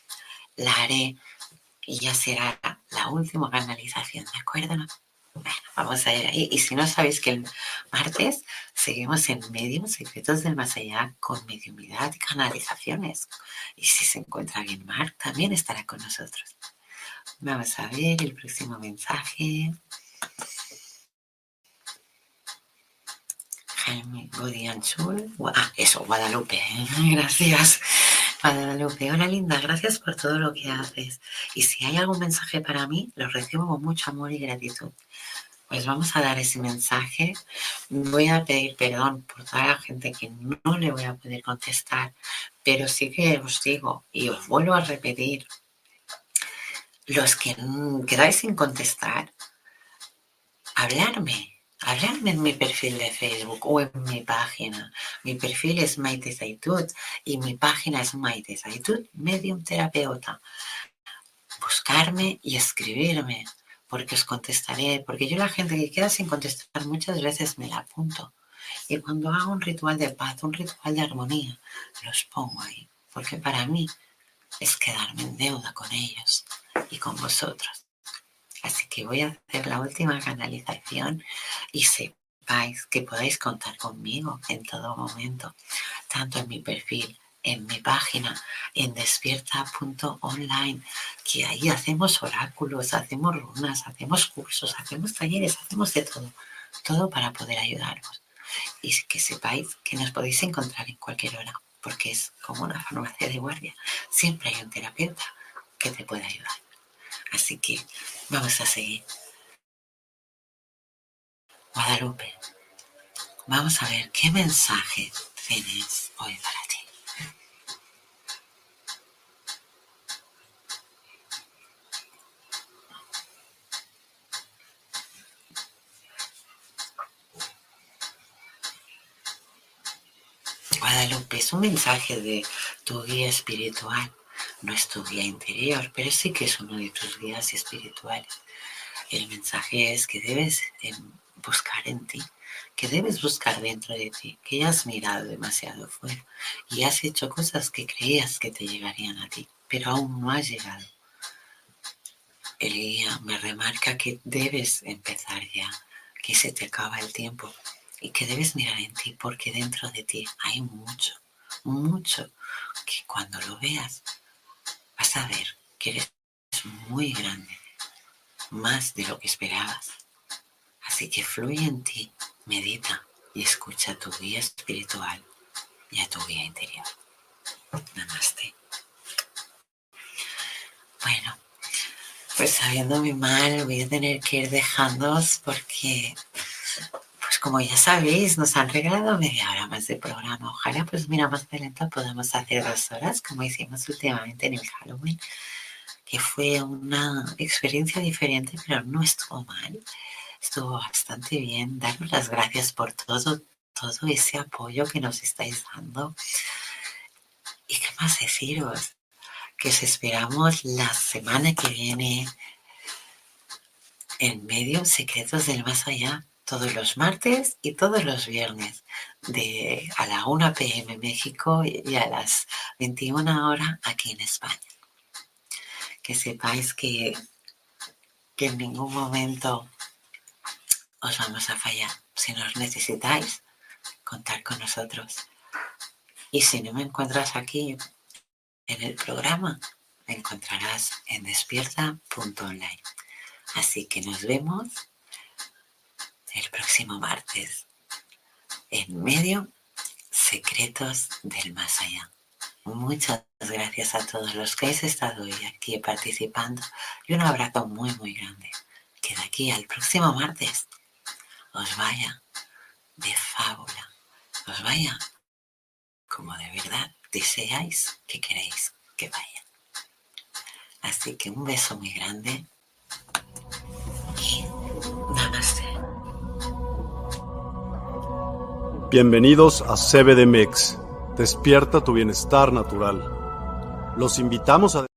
Speaker 1: la haré y ya será la última canalización, ¿de acuerdo? Bueno, vamos a ir ahí. Y si no sabéis que el martes seguimos en Medium Secretos del Más Allá con mediumidad y canalizaciones. Y si se encuentra bien Mark, también estará con nosotros. Vamos a ver el próximo mensaje. Jaime Godianchul. Ah, eso, Guadalupe. Gracias. Guadalupe, hola linda, gracias por todo lo que haces. Y si hay algún mensaje para mí, lo recibo con mucho amor y gratitud. Pues vamos a dar ese mensaje. Voy a pedir perdón por toda la gente que no le voy a poder contestar, pero sí que os digo y os vuelvo a repetir, los que quedáis sin contestar, hablarme, hablarme en mi perfil de Facebook o en mi página. Mi perfil es Maite Zaitud y mi página es Maite Zaitud, Medium Terapeuta. Buscarme y escribirme, porque os contestaré, porque yo la gente que queda sin contestar muchas veces me la apunto. Y cuando hago un ritual de paz, un ritual de armonía, los pongo ahí, porque para mí es quedarme en deuda con ellos y con vosotros. Así que voy a hacer la última canalización y sepáis que podéis contar conmigo en todo momento, tanto en mi perfil, en mi página, en despierta.online, que ahí hacemos oráculos, hacemos runas, hacemos cursos, hacemos talleres, hacemos de todo, todo para poder ayudaros. Y que sepáis que nos podéis encontrar en cualquier hora, porque es como una farmacia de guardia. Siempre hay un terapeuta que te puede ayudar. Así que vamos a seguir. Guadalupe, vamos a ver qué mensaje tienes hoy para ti. Guadalupe es un mensaje de tu guía espiritual no es tu guía interior, pero sí que es uno de tus guías espirituales. El mensaje es que debes buscar en ti, que debes buscar dentro de ti, que ya has mirado demasiado fuera y has hecho cosas que creías que te llegarían a ti, pero aún no has llegado. El guía me remarca que debes empezar ya, que se te acaba el tiempo y que debes mirar en ti porque dentro de ti hay mucho, mucho que cuando lo veas ver que eres muy grande, más de lo que esperabas. Así que fluye en ti, medita y escucha a tu guía espiritual y a tu guía interior. Namaste. Bueno, pues sabiéndome mal, voy a tener que ir dejándoos porque como ya sabéis, nos han regalado media hora más de programa. Ojalá, pues mira, más adelante podamos hacer dos horas, como hicimos últimamente en el Halloween, que fue una experiencia diferente, pero no estuvo mal. Estuvo bastante bien. Daros las gracias por todo, todo ese apoyo que nos estáis dando. ¿Y qué más deciros? Que os esperamos la semana que viene en Medios Secretos del Más Allá todos los martes y todos los viernes de a la 1 pm México y a las 21 horas aquí en España. Que sepáis que, que en ningún momento os vamos a fallar. Si nos necesitáis, contar con nosotros. Y si no me encuentras aquí en el programa, encontrarás en despierta.online. Así que nos vemos el próximo martes en medio secretos del más allá. Muchas gracias a todos los que habéis estado hoy aquí participando y un abrazo muy muy grande. Que de aquí al próximo martes os vaya de fábula, os vaya como de verdad deseáis que queréis que vaya. Así que un beso muy grande
Speaker 2: Bienvenidos a CBDMEX. Despierta tu bienestar natural. Los invitamos a